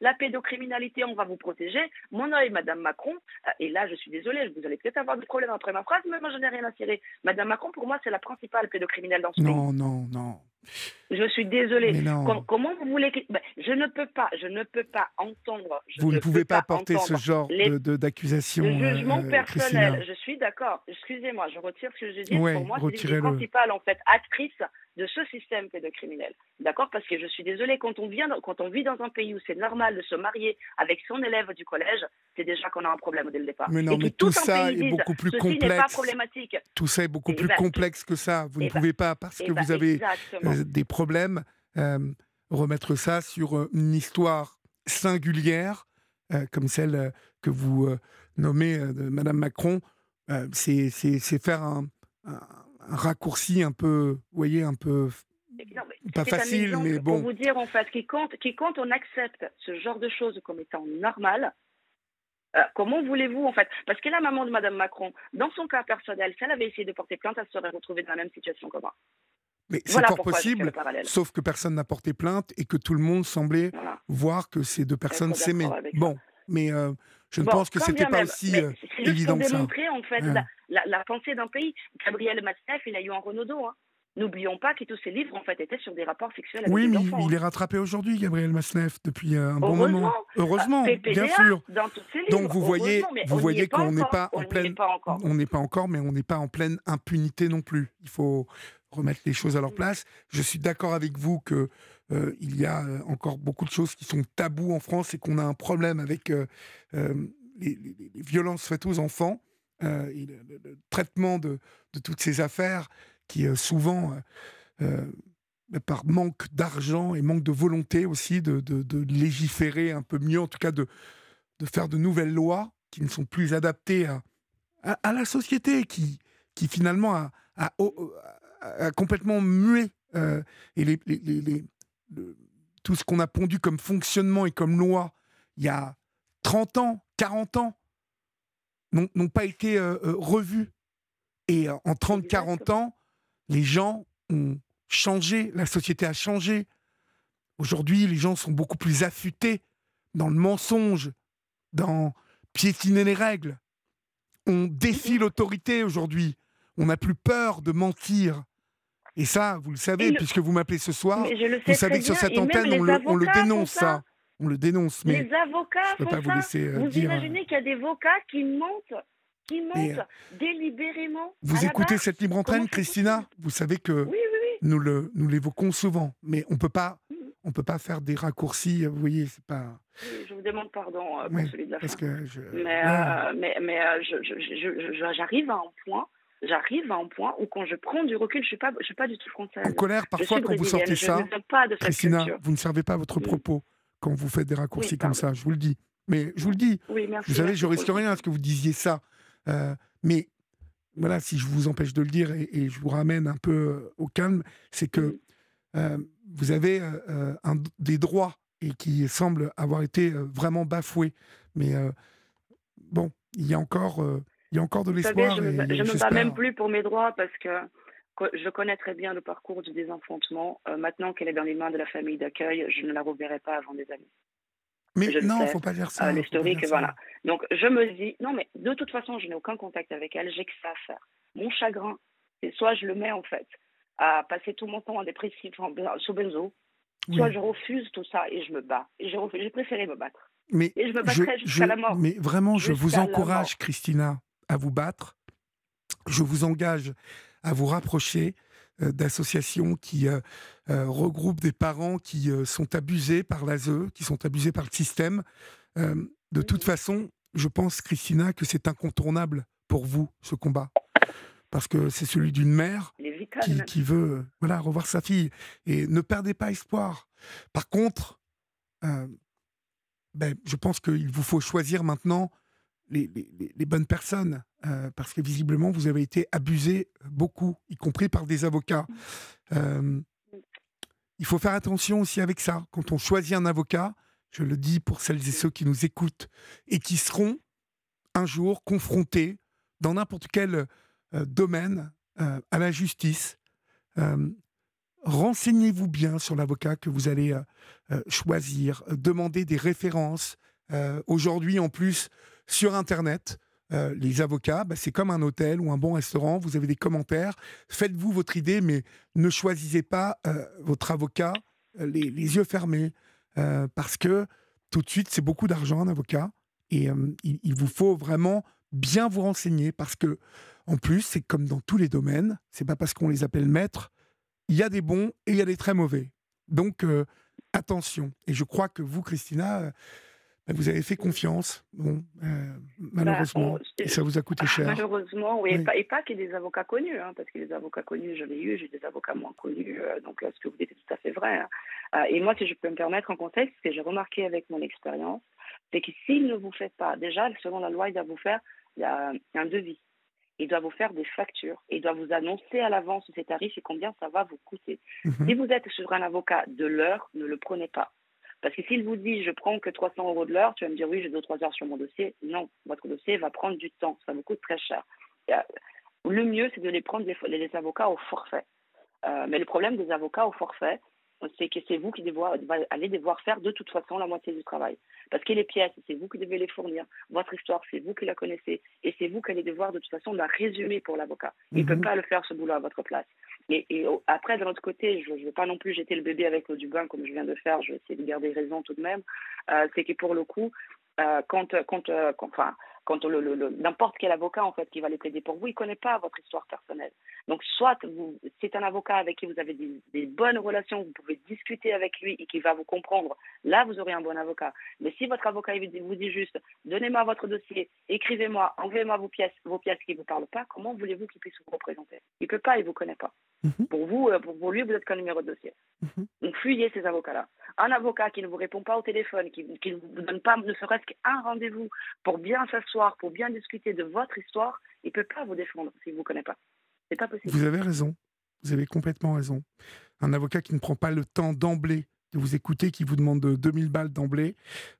la pédocriminalité, on va vous protéger, mon œil, Madame Macron, euh, et là je suis désolée, vous allez peut-être avoir des problèmes après ma phrase, mais moi je n'ai rien à cirer. Madame Macron, pour moi, c'est la principale pédocriminelle dans ce pays. Non, non, non. Je suis désolée. comment vous voulez que... Ben, je ne peux pas, je ne peux pas entendre. vous ne, pouvez pas, porter ce genre d'accusation. Le jugement euh, personnel, je suis d'accord. Excusez-moi, je retire ce que je dis. pour moi, c'est la principale en fait actrice de ce système pédocriminel. D'accord? Parce que je suis désolée, quand on, vient, quand on vit dans un pays où c'est normal de se marier avec son élève du collège, c'est déjà qu'on a un problème dès le départ. Mais non, mais tout, ça est beaucoup plus complexe. Tout ça est beaucoup plus complexe que ça. Vous ne pouvez pas, parce que vous avez euh, des problèmes, euh, remettre ça sur euh, une histoire singulière, comme celle que vous nommez de Madame Macron. c'est faire un un raccourci un peu, vous voyez, un peu pas facile, mais bon. Pour vous dire en fait, qui compte, qui compte, on accepte ce genre de choses comme étant normal. Euh, comment voulez-vous en fait? Parce que la maman de Madame Macron, dans son cas personnel, si elle avait essayé de porter plainte, elle serait retrouvée dans la même situation que moi. Mais c'est fort possible, sauf que personne n'a porté plainte et que tout le monde semblait voir que ces deux personnes s'aimaient. Bon, mais euh, je ne pense que c'était pas aussi euh, évident que ça. démontrer en fait la, pensée d'un pays. Gabriel Matzneff, il a eu un Renaudot. Hein. N'oublions pas que tous ses livres en fait étaient sur des rapports sexuels avec oui, mais il, est hein. rattrapé aujourd'hui, Gabriel Masneff, depuis un bon moment. Heureusement, bien sûr. Donc vous voyez, vous voyez qu'on n'est pas en pleine, on n'est pas encore, mais on n'est pas en pleine impunité non plus. Il faut remettre les choses à leur place. Je suis d'accord avec vous que euh, il y a euh, encore beaucoup de choses qui sont tabous en France et qu'on a un problème avec les, violences faites aux enfants le, traitement de, toutes ces affaires qui souvent par manque d'argent et manque de volonté aussi de, légiférer un peu mieux, en tout cas de, faire de nouvelles lois qui ne sont plus adaptées à, la société, qui, finalement a, complètement mué et les, tout ce qu'on a pondu comme fonctionnement et comme loi il y a 30 ans, 40 ans, n'ont pas été revus. Et en 30-40 ans, les gens ont changé, la société a changé. Aujourd'hui, les gens sont beaucoup plus affûtés dans le mensonge, dans piétiner les règles. On défie l'autorité aujourd'hui. On n'a plus peur de mentir. Et ça, vous le savez, puisque vous m'appelez ce soir, vous savez que sur cette antenne, on le, on le, dénonce, ça. On le dénonce. Mais les avocats pas. Vous, vous imaginez qu'il y a des avocats qui mentent qui montent délibérément. Vous écoutez cette libre entraîne, Christina? Vous savez que nous le nous l'évoquons souvent, mais on peut pas mm. on peut pas faire des raccourcis. Vous voyez, c'est pas. je vous demande pardon euh, pour celui de la parce Que je... Mais, euh, mais, mais euh, j'arrive à un point. J'arrive à un point où quand je prends du recul, je suis pas, je suis pas du tout française. En colère, parfois, quand vous sortez ça, Christina, vous ne servez pas votre propos quand vous faites des raccourcis comme ça. Je vous le dis. Mais je vous le dis. vous savez, je risque rien à ce que vous disiez ça. Euh, mais voilà, si je vous empêche de le dire et, je vous ramène un peu euh, au calme, c'est que euh, vous avez un, des droits et qui semblent avoir été vraiment bafoués. Mais bon, il y a encore, il y a encore de l'espoir. Je ne me, bats même plus pour mes droits parce que je connais très bien le parcours du désenfantement. maintenant qu'elle est dans les mains de la famille d'accueil, je ne la reverrai pas avant des années. Mais non, il ne faut pas dire ça. L'historique, voilà. Donc je me dis, non, mais de toute façon, je n'ai aucun contact avec elle, j'ai que ça à faire. Mon chagrin, c'est soit je le mets en fait à passer tout mon temps en dépressif, sous benzo, soit je refuse tout ça et je me bats. J'ai préféré me battre. Mais et je me battrai jusqu'à la mort. Mais vraiment, je vous encourage, Christina, à vous battre. Je vous engage à vous rapprocher euh, d'associations qui euh, euh, regroupent des parents qui sont abusés par l'ASE, qui sont abusés par le système. de toute façon, je pense, Christina, que c'est incontournable pour vous, ce combat. Parce que c'est celui d'une mère qui, veut voilà, revoir sa fille. Et ne perdez pas espoir. Par contre, ben, je pense qu'il vous faut choisir maintenant les, bonnes personnes, euh, parce que visiblement, vous avez été abusé beaucoup, y compris par des avocats. il faut faire attention aussi avec ça. Quand on choisit un avocat, je le dis pour celles et ceux qui nous écoutent et qui seront un jour confrontés dans n'importe quel domaine à la justice, renseignez-vous bien sur l'avocat que vous allez choisir, demandez des références. Aujourd'hui, en plus, sur Internet, euh, les avocats, bah, c'est comme un hôtel ou un bon restaurant, vous avez des commentaires, faites-vous votre idée, mais ne choisissez pas euh, votre avocat euh, les, yeux fermés, parce que tout de suite, c'est beaucoup d'argent un avocat, et il, vous faut vraiment bien vous renseigner, parce que, en plus, c'est comme dans tous les domaines, c'est pas parce qu'on les appelle maîtres, il y a des bons et il y a des très mauvais. Donc, attention. Et je crois que vous, Christina, vous avez fait confiance. Bon, euh, malheureusement, bah, ça vous a coûté cher. Malheureusement, oui. Et pas, qu'il y ait des avocats connus, hein, parce que les avocats connus, je l'ai eu, j'ai des avocats moins connus. Euh, donc, ce que vous dites est tout à fait vrai. Hein. et moi, si je peux me permettre un conseil, ce que j'ai remarqué avec mon expérience, c'est que s'il ne vous fait pas, déjà, selon la loi, il doit vous faire un devis. Il doit vous faire des factures. Il doit vous annoncer à l'avance ses tarifs et combien ça va vous coûter. Mhm. Si vous êtes sur un avocat de l'heure, ne le prenez pas. Parce que s'il vous dit je prends que 300 euros de l'heure, tu vas me dire oui, j'ai 2-3 heures sur mon dossier. Non, votre dossier va prendre du temps, ça vous coûte très cher. Le mieux, c'est de les prendre les, avocats au forfait. Euh, mais le problème des avocats au forfait, c'est que c'est vous qui devez, allez devoir faire de toute façon la moitié du travail. Parce que les pièces, c'est vous qui devez les fournir. Votre histoire, c'est vous qui la connaissez. Et c'est vous qui allez devoir de toute façon la résumer pour l'avocat. Il ne peut mhm. pas le faire ce boulot à votre place. Et, après, de l'autre côté, je ne veux pas non plus jeter le bébé avec l'eau du bain comme je viens de faire. Je vais essayer de garder raison tout de même. Euh, c'est que pour le coup, euh, quand, quand, euh, enfin, quand n'importe quel avocat en fait qui va les plaider pour vous, il connaît pas votre histoire personnelle. Donc soit c'est un avocat avec qui vous avez des, bonnes relations, vous pouvez discuter avec lui et qui va vous comprendre. Là, vous aurez un bon avocat. Mais si votre avocat vous dit juste, donnez-moi votre dossier, écrivez-moi, enlevez-moi vos pièces, vos pièces qui vous parlent pas, comment voulez-vous qu'il puisse vous représenter? Il peut pas, il vous connaît pas. Mhm. Pour vous, euh, pour, lui, vous êtes qu'un numéro de dossier. Mhm. Donc fuyez ces avocats-là. Un avocat qui ne vous répond pas au téléphone, qui, qui ne vous donne pas ne serait-ce qu'un rendez-vous pour bien s'asseoir, pour bien discuter de votre histoire, il ne peut pas vous défendre s'il ne vous connaît pas. C'est pas possible. Vous avez raison. Vous avez complètement raison. Un avocat qui ne prend pas le temps d'emblée de vous écouter, qui vous demande 2000 balles d'emblée,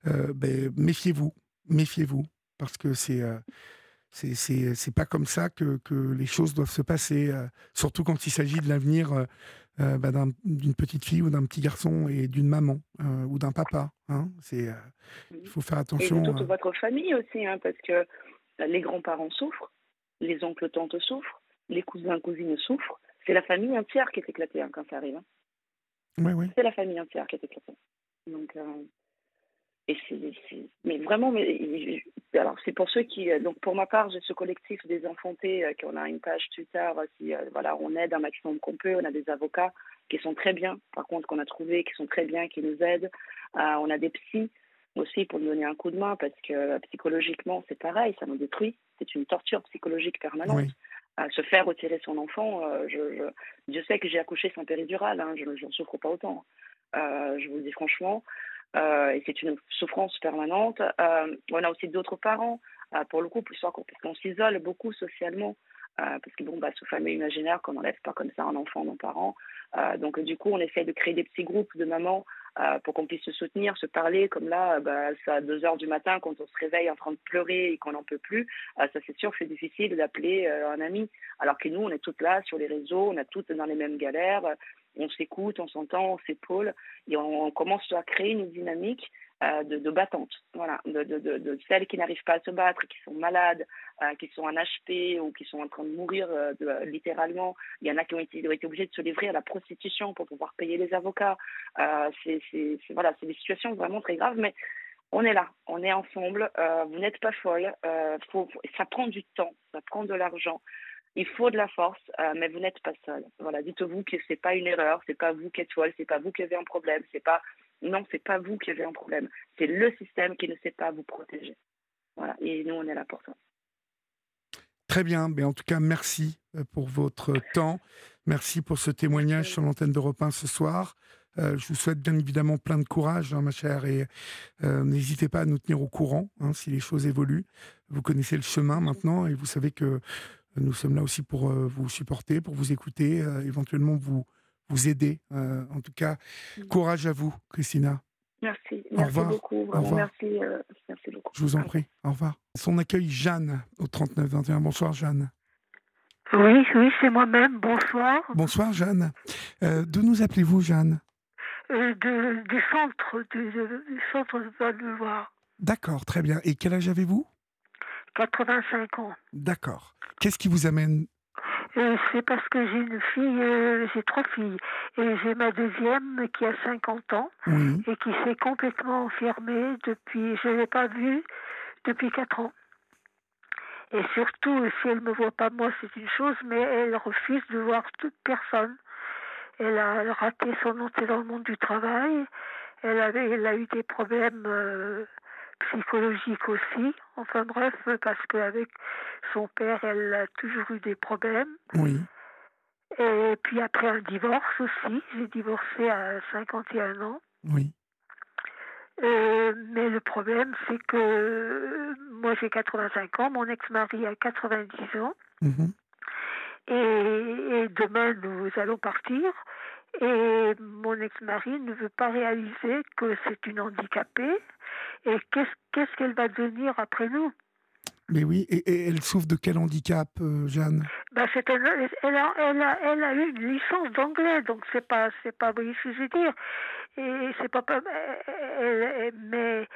euh, ben, méfiez-vous. Méfiez-vous. Parce que c'est. Euh, c'est pas comme ça que, que, les choses doivent se passer, euh, surtout quand il s'agit de l'avenir euh, euh, bah, d'une petite fille ou d'un petit garçon et d'une maman ou d'un papa. Hein. C'est, il faut faire attention. Et toute votre famille aussi, hein, parce que les grands-parents souffrent, les oncles, tantes souffrent, les cousins, cousines souffrent. C'est la famille entière qui est éclatée hein, quand ça arrive. Oui, oui. C'est la famille entière qui est éclatée. Donc, et mais vraiment, mais, alors c'est pour ceux qui, euh, donc pour ma part, j'ai ce collectif des enfantés, euh, qu'on a une page Twitter, qui, euh, voilà, on aide un maximum qu'on peut, on a des avocats qui sont très bien, par contre, qu'on a trouvé, qui sont très bien, qui nous aident, on a des psys aussi pour nous donner un coup de main, parce que psychologiquement, c'est pareil, ça nous détruit, c'est une torture psychologique permanente. se faire retirer son enfant, je, je, sais que j'ai accouché sans péridurale, hein, je n'en souffre pas autant. je vous le dis franchement, euh, et c'est une souffrance permanente. Euh, on a aussi d'autres parents, euh, pour le coup, plus parce qu'on s'isole beaucoup socialement. parce que bon, bah, sous famille imaginaire, qu'on n'enlève pas comme ça un enfant d'un parent. donc du coup, on essaie de créer des petits groupes de mamans pour qu'on puisse se soutenir, se parler. Comme là, bah, c'est à 2 heures du matin, quand on se réveille en train de pleurer et qu'on n'en peut plus, ça c'est sûr c'est difficile d'appeler un ami. Alors que nous, on est toutes là sur les réseaux, on est toutes dans les mêmes galères on s'écoute, on s'entend, on s'épaule, et on, commence à créer une dynamique euh, de, de battantes, voilà, de, celles qui n'arrivent pas à se battre, qui sont malades, euh, qui sont en HP ou qui sont en train de mourir euh, littéralement. Il y en a qui ont été, obligés de se livrer à la prostitution pour pouvoir payer les avocats. c'est voilà, des situations vraiment très graves, mais on est là, on est ensemble. vous n'êtes pas folle. ça prend du temps, ça prend de l'argent. Il faut de la force, euh, mais vous n'êtes pas seul. Voilà, dites-vous que c'est pas une erreur, c'est pas vous qui êtes folle, c'est pas vous qui avez un problème, c'est pas non, c'est pas vous qui avez un problème, c'est le système qui ne sait pas vous protéger. Voilà, et nous on est là pour ça. Très bien, mais en tout cas merci euh, pour votre temps, merci pour ce témoignage sur l'antenne d'Europe 1 ce soir. Euh, je vous souhaite bien évidemment plein de courage, hein, ma chère, et n'hésitez pas à nous tenir au courant hein, si les choses évoluent. Vous connaissez le chemin maintenant et vous savez que nous sommes là aussi pour euh, vous supporter, pour vous écouter, euh, éventuellement vous, vous aider. en tout cas, mm. courage à vous, Christina. Merci, merci beaucoup. Vraiment, merci, merci beaucoup. Je vous en prie. Au revoir. Son accueil, Jeanne, au 39-21. Bonsoir, Jeanne. Oui, oui, c'est moi-même. Bonsoir. Bonsoir, Jeanne. Euh, D'où nous appelez-vous, Jeanne? Euh, Du centre, du, centre de Val-de-Loire. D'accord, très bien. Et quel âge avez-vous? 85 ans. D'accord. Qu'est-ce qui vous amène? Euh, C'est parce que j'ai une fille, euh, j'ai trois filles. Et j'ai ma deuxième qui a 50 ans et qui s'est complètement enfermée depuis, je ne l'ai pas vue depuis 4 ans. Et surtout, si elle ne me voit pas moi, c'est une chose, mais elle refuse de voir toute personne. Elle a raté son entrée dans le monde du travail. Elle, avait, elle a eu des problèmes euh, psychologiques aussi. Enfin bref, parce qu'avec son père, elle a toujours eu des problèmes. Oui. Et puis après un divorce aussi. J'ai divorcé à 51 ans. Oui. Euh, mais le problème, c'est que moi j'ai 85 ans, mon ex-mari a 90 ans. Mhm. Et, demain, nous allons partir. Et mon ex-mari ne veut pas réaliser que c'est une handicapée. Et qu'est-ce qu'elle va devenir après nous? Mais oui, et, elle souffre de quel handicap, euh, Jeanne? Bah, elle, a, elle, a, elle, a, eu une licence d'anglais, donc c'est pas, c'est pas, ce que je veux dire. Et c'est pas, elle, mais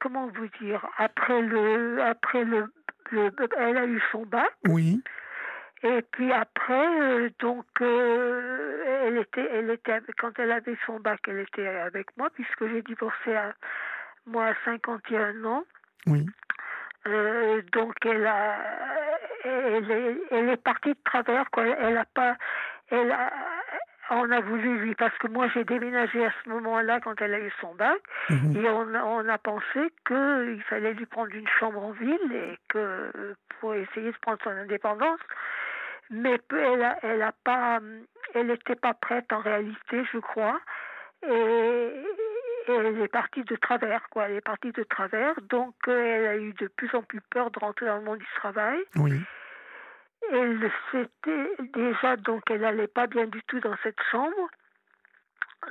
comment vous dire Après le, après le, elle a eu son bac. Oui. Et puis après, euh, donc, euh, elle était, elle était, quand elle avait son bac, elle était avec moi, puisque j'ai divorcé à moi à 51 ans. Oui. Euh, donc elle a, elle est, elle est partie de travers quoi. Elle a pas, elle a, on a voulu lui parce que moi j'ai déménagé à ce moment-là quand elle a eu son bac mhm. et on, on a pensé qu'il fallait lui prendre une chambre en ville et que pour essayer de prendre son indépendance. Mais elle a, elle a pas, elle n'était pas prête en réalité, je crois. Et, elle est partie de travers, quoi. Elle est partie de travers, donc euh, elle a eu de plus en plus peur de rentrer dans le monde du travail. Oui. Elle s'était déjà, donc elle n'allait pas bien du tout dans cette chambre,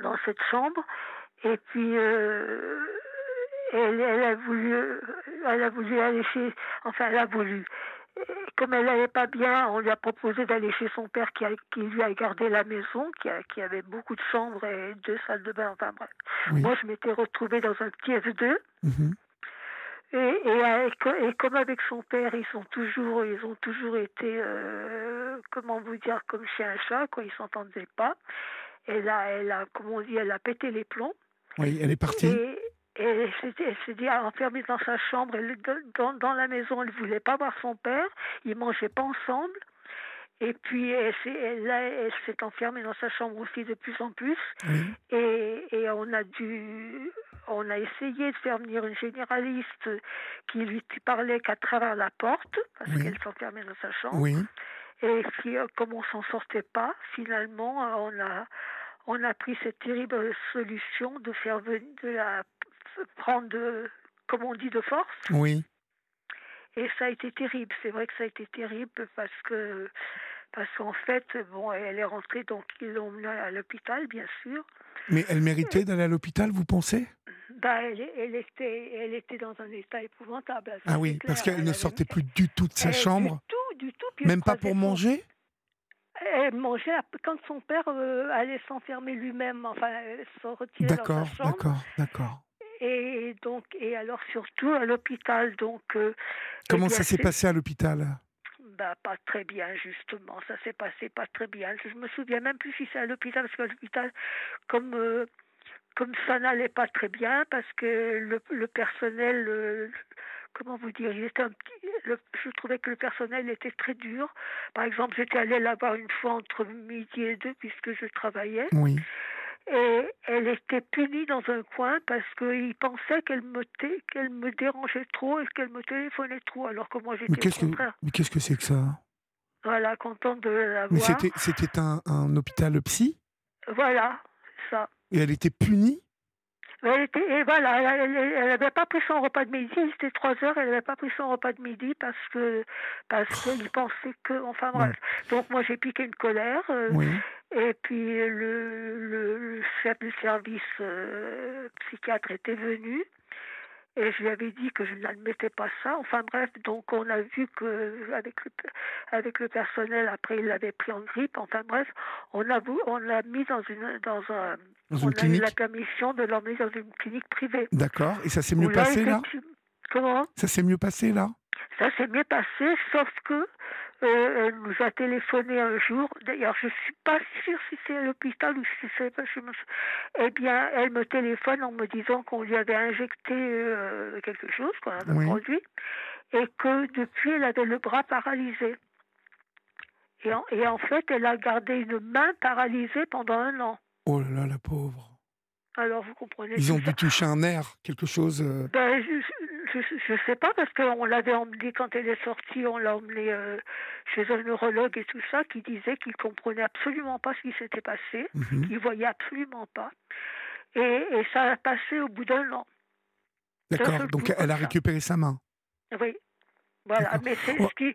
dans cette chambre, et puis euh, elle, elle, a voulu, elle a voulu aller chez, enfin elle a voulu, comme elle n'allait pas bien, on lui a proposé d'aller chez son père qui, qui lui a gardé la maison, qui, qui, avait beaucoup de chambres et deux salles de bain. Enfin bref. Moi, je m'étais retrouvée dans un petit F2. Mhm. Et, et, et, comme avec son père, ils sont toujours, ils ont toujours été, euh, comment vous dire, comme chez un chat, quoi. Ils s'entendaient pas. Elle a, elle a, comment on dit, elle a pété les plombs. Oui, elle est partie. Et elle s'est dit enfermée dans sa chambre. Elle, dans, dans, la maison, elle ne voulait pas voir son père. Ils ne mangeaient pas ensemble. Et puis, elle s'est elle, s'est enfermée dans sa chambre aussi de plus en plus. Et, et, on a dû. On a essayé de faire venir une généraliste qui lui parlait qu'à travers la porte, parce qu'elle s'enfermait dans sa chambre. Oui. Et puis, euh, comme on s'en sortait pas, finalement, euh, on a, on a pris cette terrible solution de faire venir de la prendre, de, comme on dit, de force. Oui. Et ça a été terrible. C'est vrai que ça a été terrible parce que parce qu'en fait, bon, elle est rentrée, donc ils l'ont menée à l'hôpital, bien sûr. Mais elle méritait d'aller à l'hôpital, vous pensez? Bah, elle, elle, était, elle était dans un état épouvantable. Ah oui, parce qu'elle ne sortait plus du tout de sa chambre. Du tout, du tout. Même pas pour manger? Elle mangeait quand son père euh, allait s'enfermer lui-même, enfin, se retirer dans sa chambre. D'accord, d'accord, d'accord et donc et alors surtout à l'hôpital donc euh, comment ça s'est passé à l'hôpital? Bah, pas très bien justement ça s'est passé pas très bien je me souviens même plus si c'est à l'hôpital parce qu'à l'hôpital comme euh, comme ça n'allait pas très bien parce que le, le personnel euh, comment vous dire, il était un petit, je trouvais que le personnel était très dur. Par exemple, j'étais allée là voir une fois entre midi et deux puisque je travaillais. Oui et elle était punie dans un coin parce qu'il pensait qu'elle me, qu'elle me dérangeait trop et qu'elle me téléphonait trop, alors que moi j'étais mais qu'est-ce Que, mais qu'est-ce que c'est que ça? Voilà, contente de la voir. Mais c'était, c'était un, un hôpital psy? Voilà, ça. Et elle était punie? Elle était, et voilà, elle n'avait pas pris son repas de midi, c'était trois heures, elle n'avait pas pris son repas de midi parce que parce qu'il pensait que, enfin bref. Donc moi j'ai piqué une colère. Euh, oui. Et puis le, le, chef du service psychiatre était venu et je lui avais dit que je n'admettais pas ça. Enfin bref, donc on a vu que avec le, avec le personnel, après il l'avait pris en grippe. Enfin bref, on a on l'a mis dans une dans un on a eu la permission de l'emmener dans une clinique privée. D'accord. Et ça s'est mieux passé là? Comment? Ça s'est mieux passé là? Ça s'est mieux passé, sauf que euh, elle nous a téléphoné un jour. D'ailleurs, je suis pas sûre si c'est à l'hôpital ou si c'est pas chez Eh bien, elle me téléphone en me disant qu'on lui avait injecté euh, quelque chose, quoi, un produit, et que depuis, elle avait le bras paralysé. Et en, et en fait, elle a gardé une main paralysée pendant un an. Oh là là, la pauvre. Alors, vous comprenez. Ils ont dû toucher un nerf, quelque chose. Euh, ben, je ne sais pas, parce qu'on l'avait emmené, quand elle est sortie, on l'a emmené euh, chez un neurologue et tout ça, qui disait qu'il comprenait absolument pas ce qui s'était passé, mhm. qu'il voyait absolument pas. Et, ça a passé au bout d'un an. D'accord, donc elle a récupéré sa main. Oui, voilà, mais c'est ce qui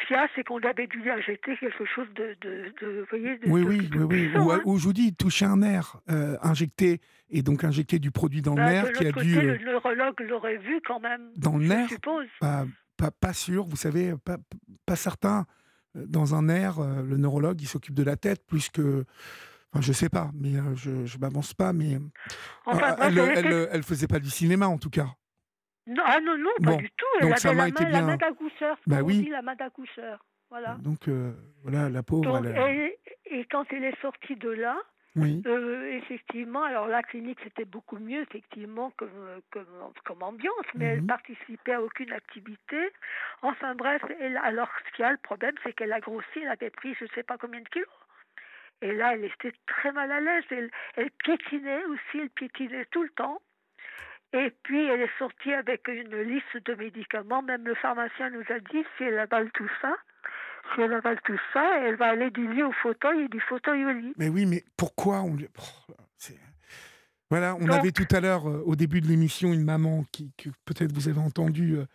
ce qu'il y a, c'est qu'on avait dû injecter quelque chose de, de, de, voyez, oui, oui, oui, oui, hein. Ou, je vous dis, toucher un nerf, euh, injecter, et donc injecter du produit dans le bah, nerf qui a côté, dû... Le neurologue l'aurait vu quand même, Dans le nerf? suppose. Pas, pas, sûr, vous savez, pas, pas certain. Euh, dans un nerf, euh, le neurologue, il s'occupe de la tête plus que... Enfin, je sais pas, mais je ne m'avance pas, mais... Enfin, elle, elle, elle, faisait pas du cinéma, en tout cas. Non, ah non, non, pas du tout. Elle donc avait la, main, bien... la main d'accoucheur. Bah oui. Dit, la main d'accoucheur. Voilà. Donc, euh, voilà, la pauvre. Donc, elle... et, quand elle est sortie de là, oui. Euh, effectivement, alors la clinique c'était beaucoup mieux effectivement comme, comme, comme ambiance, mais elle Mhm. participait à aucune activité. Enfin bref, elle, alors ce qu'il y a le problème, c'est qu'elle a grossi, elle avait pris je ne sais pas combien de kilos. Et là, elle était très mal à l'aise. Elle, elle piétinait aussi, elle piétinait tout le temps. Et puis, elle est sortie avec une liste de médicaments. Même le pharmacien nous a dit, si elle avale tout ça, si elle avale tout ça, elle va aller du lit au fauteuil et du fauteuil au lit. Mais oui, mais pourquoi on... Voilà, on avait tout à l'heure, euh, au début de l'émission, une maman qui, que peut-être vous avez entendu, euh,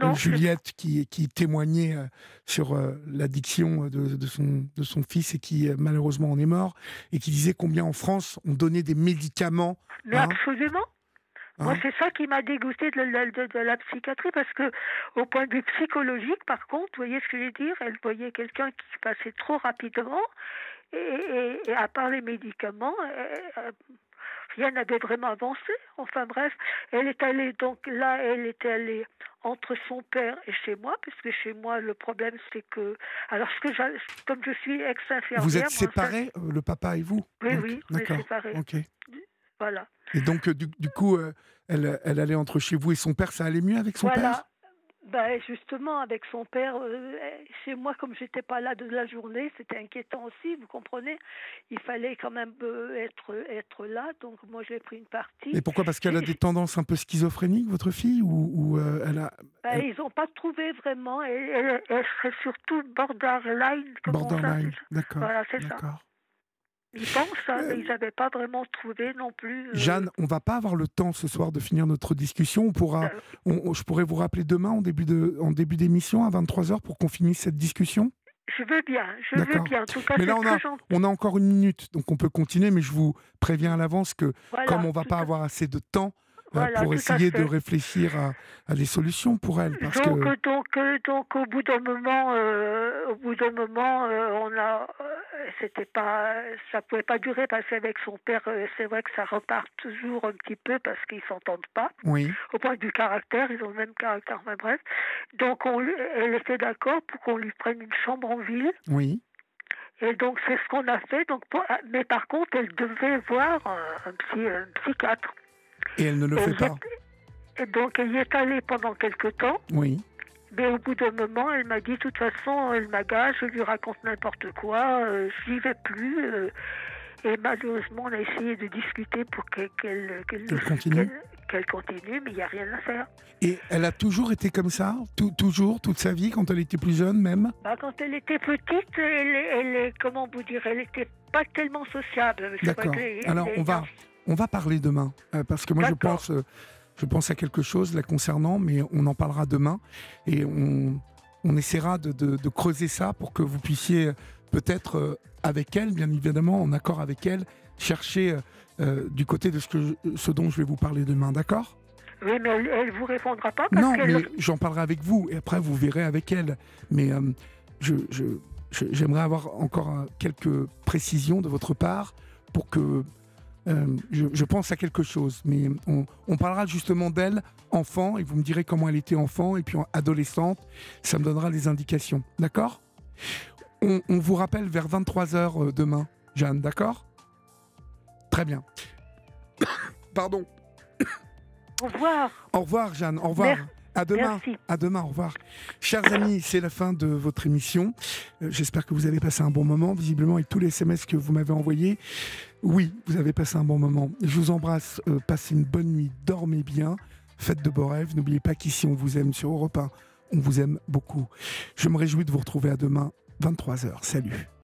non, Juliette, qui, qui témoignait euh, sur l'addiction de, de, son, de son fils et qui malheureusement en est mort, et qui disait combien en France on donnait des médicaments. Mais hein, absolument. Moi, c'est ça qui m'a dégoûté de la, de, de la, psychiatrie parce que, au point de vue psychologique, par contre, vous voyez ce que je veux dire Elle voyait quelqu'un qui passait trop rapidement et, et, et à part les médicaments, euh, rien n'avait vraiment avancé. Enfin bref, elle est allée donc là, elle était allée entre son père et chez moi, puisque chez moi le problème c'est que alors ce que comme je suis ex-infirmière, vous êtes séparés, ça... le papa et vous? Oui, donc, oui, on est séparés. Ok. Voilà. Et donc, du, du coup, euh, elle, elle, allait entre chez vous et son père, ça allait mieux avec son voilà. père? Ben justement, avec son père, euh, chez moi, comme j'étais pas là de la journée, c'était inquiétant aussi, vous comprenez? Il fallait quand même euh, être, être là, donc moi j'ai pris une partie. Et pourquoi? Parce qu'elle a des tendances un peu schizophréniques, votre fille Ou, ou euh, elle a. Ben, elle... Ils n'ont pas trouvé vraiment. Elle, elle, elle, serait surtout borderline. Borderline, d'accord. Voilà, c'est ça. Ils pensent, hein, mais Euh, ils n'avaient pas vraiment trouvé non plus. euh, Jeanne, on va pas avoir le temps ce soir de finir notre discussion. On pourra, Euh, on- on- je pourrais vous rappeler demain en début de, en début d'émission à 23h pour qu'on finisse cette discussion. Je veux bien, je veux bien. En tout cas, Mais là, on a, on a encore une minute, donc on peut continuer, mais je vous préviens à l'avance que Voilà, comme on va tout pas avoir assez de temps Voilà, pour essayer de réfléchir à, à des solutions pour elle, parce donc, que donc, euh, donc, au bout d'un moment, euh, au bout d'un moment, euh, on a, euh, c'était pas, ça pouvait pas durer parce qu'avec son père, c'est vrai que ça repart toujours un petit peu parce qu'ils s'entendent pas. oui, Au point du caractère, ils ont le même caractère, mais bref. Donc, on, elle était d'accord pour qu'on lui prenne une chambre en ville. oui, Et donc, c'est ce qu'on a fait. Donc, ah, mais par contre, elle devait voir un, un psy- un psychiatre. Et elle ne le Et fait pas. Et donc, elle y est allée pendant quelque temps. Oui, Mais au bout d'un moment, elle m'a dit, de toute façon, elle m'agace, je lui raconte n'importe quoi, euh, j'y vais plus. euh, et malheureusement, on a essayé de discuter pour que- qu'elle continue. qu'elle- continue, mais il n'y a rien à faire. et elle a toujours été comme ça, toujours, toute sa vie, quand elle était plus jeune même? Bah, quand elle était petite, elle, elle comment vous dire, elle n'était pas tellement sociable. D'accord. Alors, on va, on va parler demain, euh, parce que moi, je pense, euh, je pense à quelque chose la concernant, mais on en parlera demain. Et on, on essaiera de, de- de creuser ça pour que vous puissiez peut-être avec elle, bien évidemment, en accord avec elle, chercher du côté de ce, que ce dont je vais vous parler demain, d'accord? Oui, mais elle ne vous répondra pas parce Non, mais j'en parlerai avec vous et après vous verrez avec elle. Mais je, j'aimerais avoir encore quelques précisions de votre part pour que euh, je, pense à quelque chose, mais on, parlera justement d'elle, enfant, et vous me direz comment elle était enfant, et puis adolescente, ça me donnera des indications. D'accord? On, vous rappelle vers 23h euh, demain, Jeanne, d'accord? Très bien. Pardon. Au revoir. Au revoir, Jeanne, au revoir. À demain. À demain. Au revoir. Chers amis, c'est la fin de votre émission. Euh, j'espère que vous avez passé un bon moment. Visiblement, avec tous les SMS que vous m'avez envoyés, oui, vous avez passé un bon moment. Je vous embrasse. Euh, passez une bonne nuit. Dormez bien. Faites de beaux rêves. N'oubliez pas qu'ici, on vous aime sur Europe 1. On vous aime beaucoup. Je me réjouis de vous retrouver à demain, 23h. Salut.